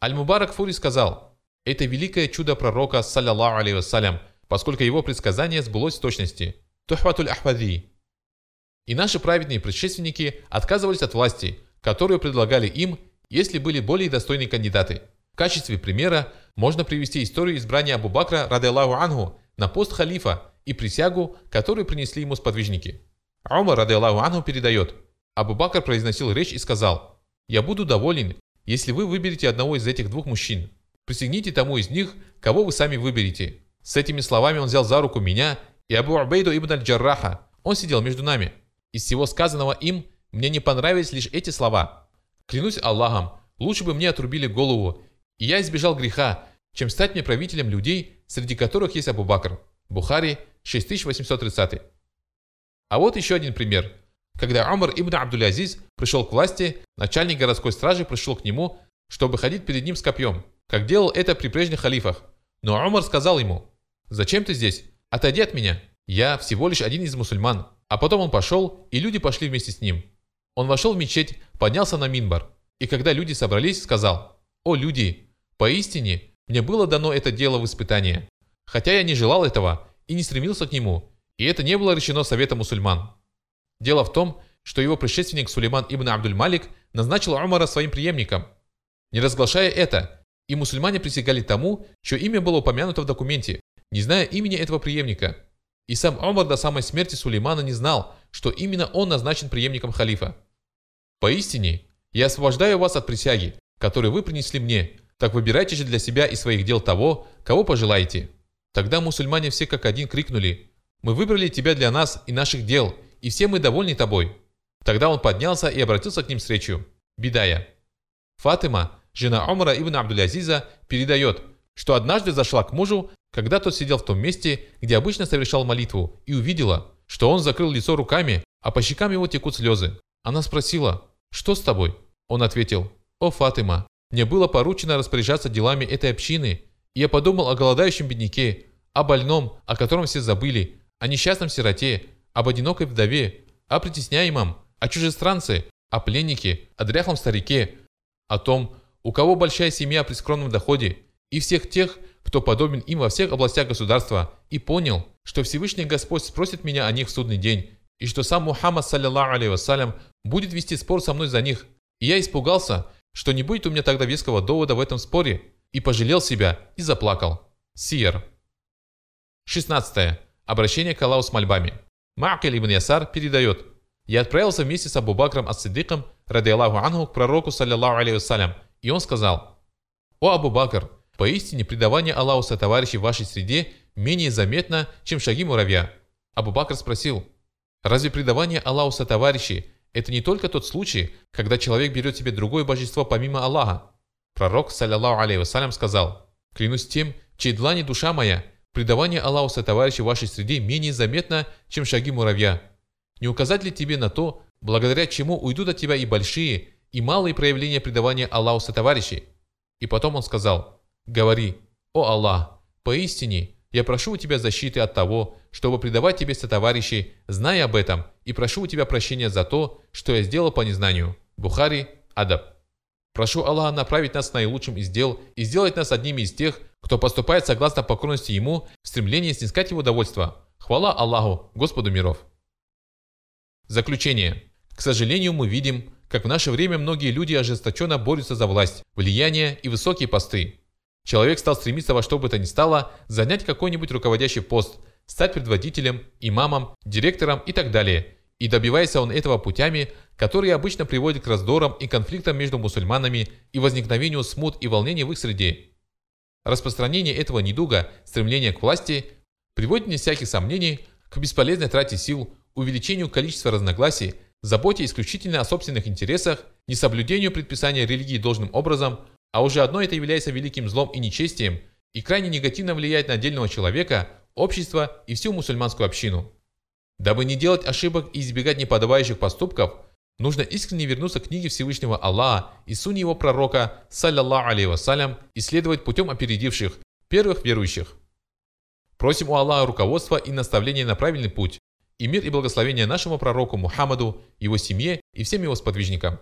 Аль-Мубарак Фури сказал, «Это великое чудо пророка, саллиллаху алейhi вассалям, поскольку его предсказание сбылось в точности». Тухватуль Ахвади. И наши праведные предшественники отказывались от власти, которую предлагали им, если были более достойные кандидаты – в качестве примера можно привести историю избрания Абу Бакра, ради Аллаху Ангу, на пост халифа и присягу, которую принесли ему сподвижники. Умар, ради Аллаху Ангу, передает. Абу Бакр произносил речь и сказал, «Я буду доволен, если вы выберете одного из этих двух мужчин. Присягните тому из них, кого вы сами выберете». С этими словами он взял за руку меня и Абу Убейду ибн аль-Джарраха. Он сидел между нами. Из всего сказанного им мне не понравились лишь эти слова. Клянусь Аллахом, лучше бы мне отрубили голову, и я избежал греха, чем стать мне правителем людей, среди которых есть Абу Бакр. Бухари 6830. А вот еще один пример. Когда Умар ибн Абдул-Азиз пришел к власти, начальник городской стражи пришел к нему, чтобы ходить перед ним с копьем, как делал это при прежних халифах. Но Умар сказал ему, «Зачем ты здесь? Отойди от меня. Я всего лишь один из мусульман». А потом он пошел, и люди пошли вместе с ним. Он вошел в мечеть, поднялся на минбар, и когда люди собрались, сказал, «О, люди! Поистине, мне было дано это дело в испытание. Хотя я не желал этого и не стремился к нему, и это не было решено советом мусульман. Дело в том, что его предшественник Сулейман ибн Абдуль-Малик назначил Умара своим преемником. Не разглашая это, и мусульмане присягали тому, чье имя было упомянуто в документе, не зная имени этого преемника. И сам Умар до самой смерти Сулеймана не знал, что именно он назначен преемником халифа. Поистине, я освобождаю вас от присяги, которую вы принесли мне, так выбирайте же для себя и своих дел того, кого пожелаете». Тогда мусульмане все как один крикнули «Мы выбрали тебя для нас и наших дел, и все мы довольны тобой». Тогда он поднялся и обратился к ним речью. Бедая. Фатима, жена Умара ибн Абдулязиза, передает, что однажды зашла к мужу, когда тот сидел в том месте, где обычно совершал молитву, и увидела, что он закрыл лицо руками, а по щекам его текут слезы. Она спросила, «Что с тобой?» Он ответил, «О, Фатима, мне было поручено распоряжаться делами этой общины, и я подумал о голодающем бедняке, о больном, о котором все забыли, о несчастном сироте, об одинокой вдове, о притесняемом, о чужестранце, о пленнике, о дряхлом старике, о том, у кого большая семья при скромном доходе, и всех тех, кто подобен им во всех областях государства, и понял, что Всевышний Господь спросит меня о них в судный день, и что сам Мухаммад, саллиллаху алейhi вассалям, будет вести спор со мной за них. И я испугался, что не будет у меня тогда веского довода в этом споре, и пожалел себя, и заплакал. Сиер. 16. Обращение к Аллаху с мольбами. Ма'каль ибн Ясар передает. «Я отправился вместе с Абу Бакром ас-Сиддиком, ради Аллаху Ангу, к пророку, саллиллаху вассалям, и он сказал, «О Абу Бакр, поистине предавание Аллаху со товарищей в вашей среде менее заметно, чем шаги муравья». Абу Бакр спросил, «Разве предавание Аллаху со товарищей это не только тот случай, когда человек берет себе другое божество помимо Аллаха. Пророк, саллиллаху алейhi вассалям, сказал, «Клянусь тем, чьей длани душа моя, предавание Аллаху со товарищей в вашей среде менее заметно, чем шаги муравья. Не указать ли тебе на то, благодаря чему уйдут от тебя и большие, и малые проявления предавания Аллаху со товарищей?» И потом он сказал, «Говори, о Аллах, поистине, я прошу у тебя защиты от того, чтобы предавать тебе сотоварищей, зная об этом, и прошу у тебя прощения за то, что я сделал по незнанию. Бухари, Адаб. Прошу Аллаха направить нас наилучшим из дел и сделать нас одними из тех, кто поступает согласно покорности Ему в стремлении снискать Его довольство. Хвала Аллаху, Господу миров. Заключение. К сожалению, мы видим, как в наше время многие люди ожесточенно борются за власть, влияние и высокие посты. Человек стал стремиться во что бы то ни стало занять какой-нибудь руководящий пост, стать предводителем, имамом, директором и так далее. И добивается он этого путями, которые обычно приводят к раздорам и конфликтам между мусульманами и возникновению смут и волнений в их среде. Распространение этого недуга, стремление к власти, приводит, не всяких сомнений, к бесполезной трате сил, увеличению количества разногласий, заботе исключительно о собственных интересах, несоблюдению предписания религии должным образом, а уже одно это является великим злом и нечестием и крайне негативно влияет на отдельного человека, общество и всю мусульманскую общину. Дабы не делать ошибок и избегать неподобающих поступков, нужно искренне вернуться к книге Всевышнего Аллаха и суне его пророка, саллиллаху алейhi вассалям, и следовать путем опередивших, первых верующих. Просим у Аллаха руководства и наставления на правильный путь, и мир и благословение нашему пророку Мухаммаду, его семье и всем его сподвижникам.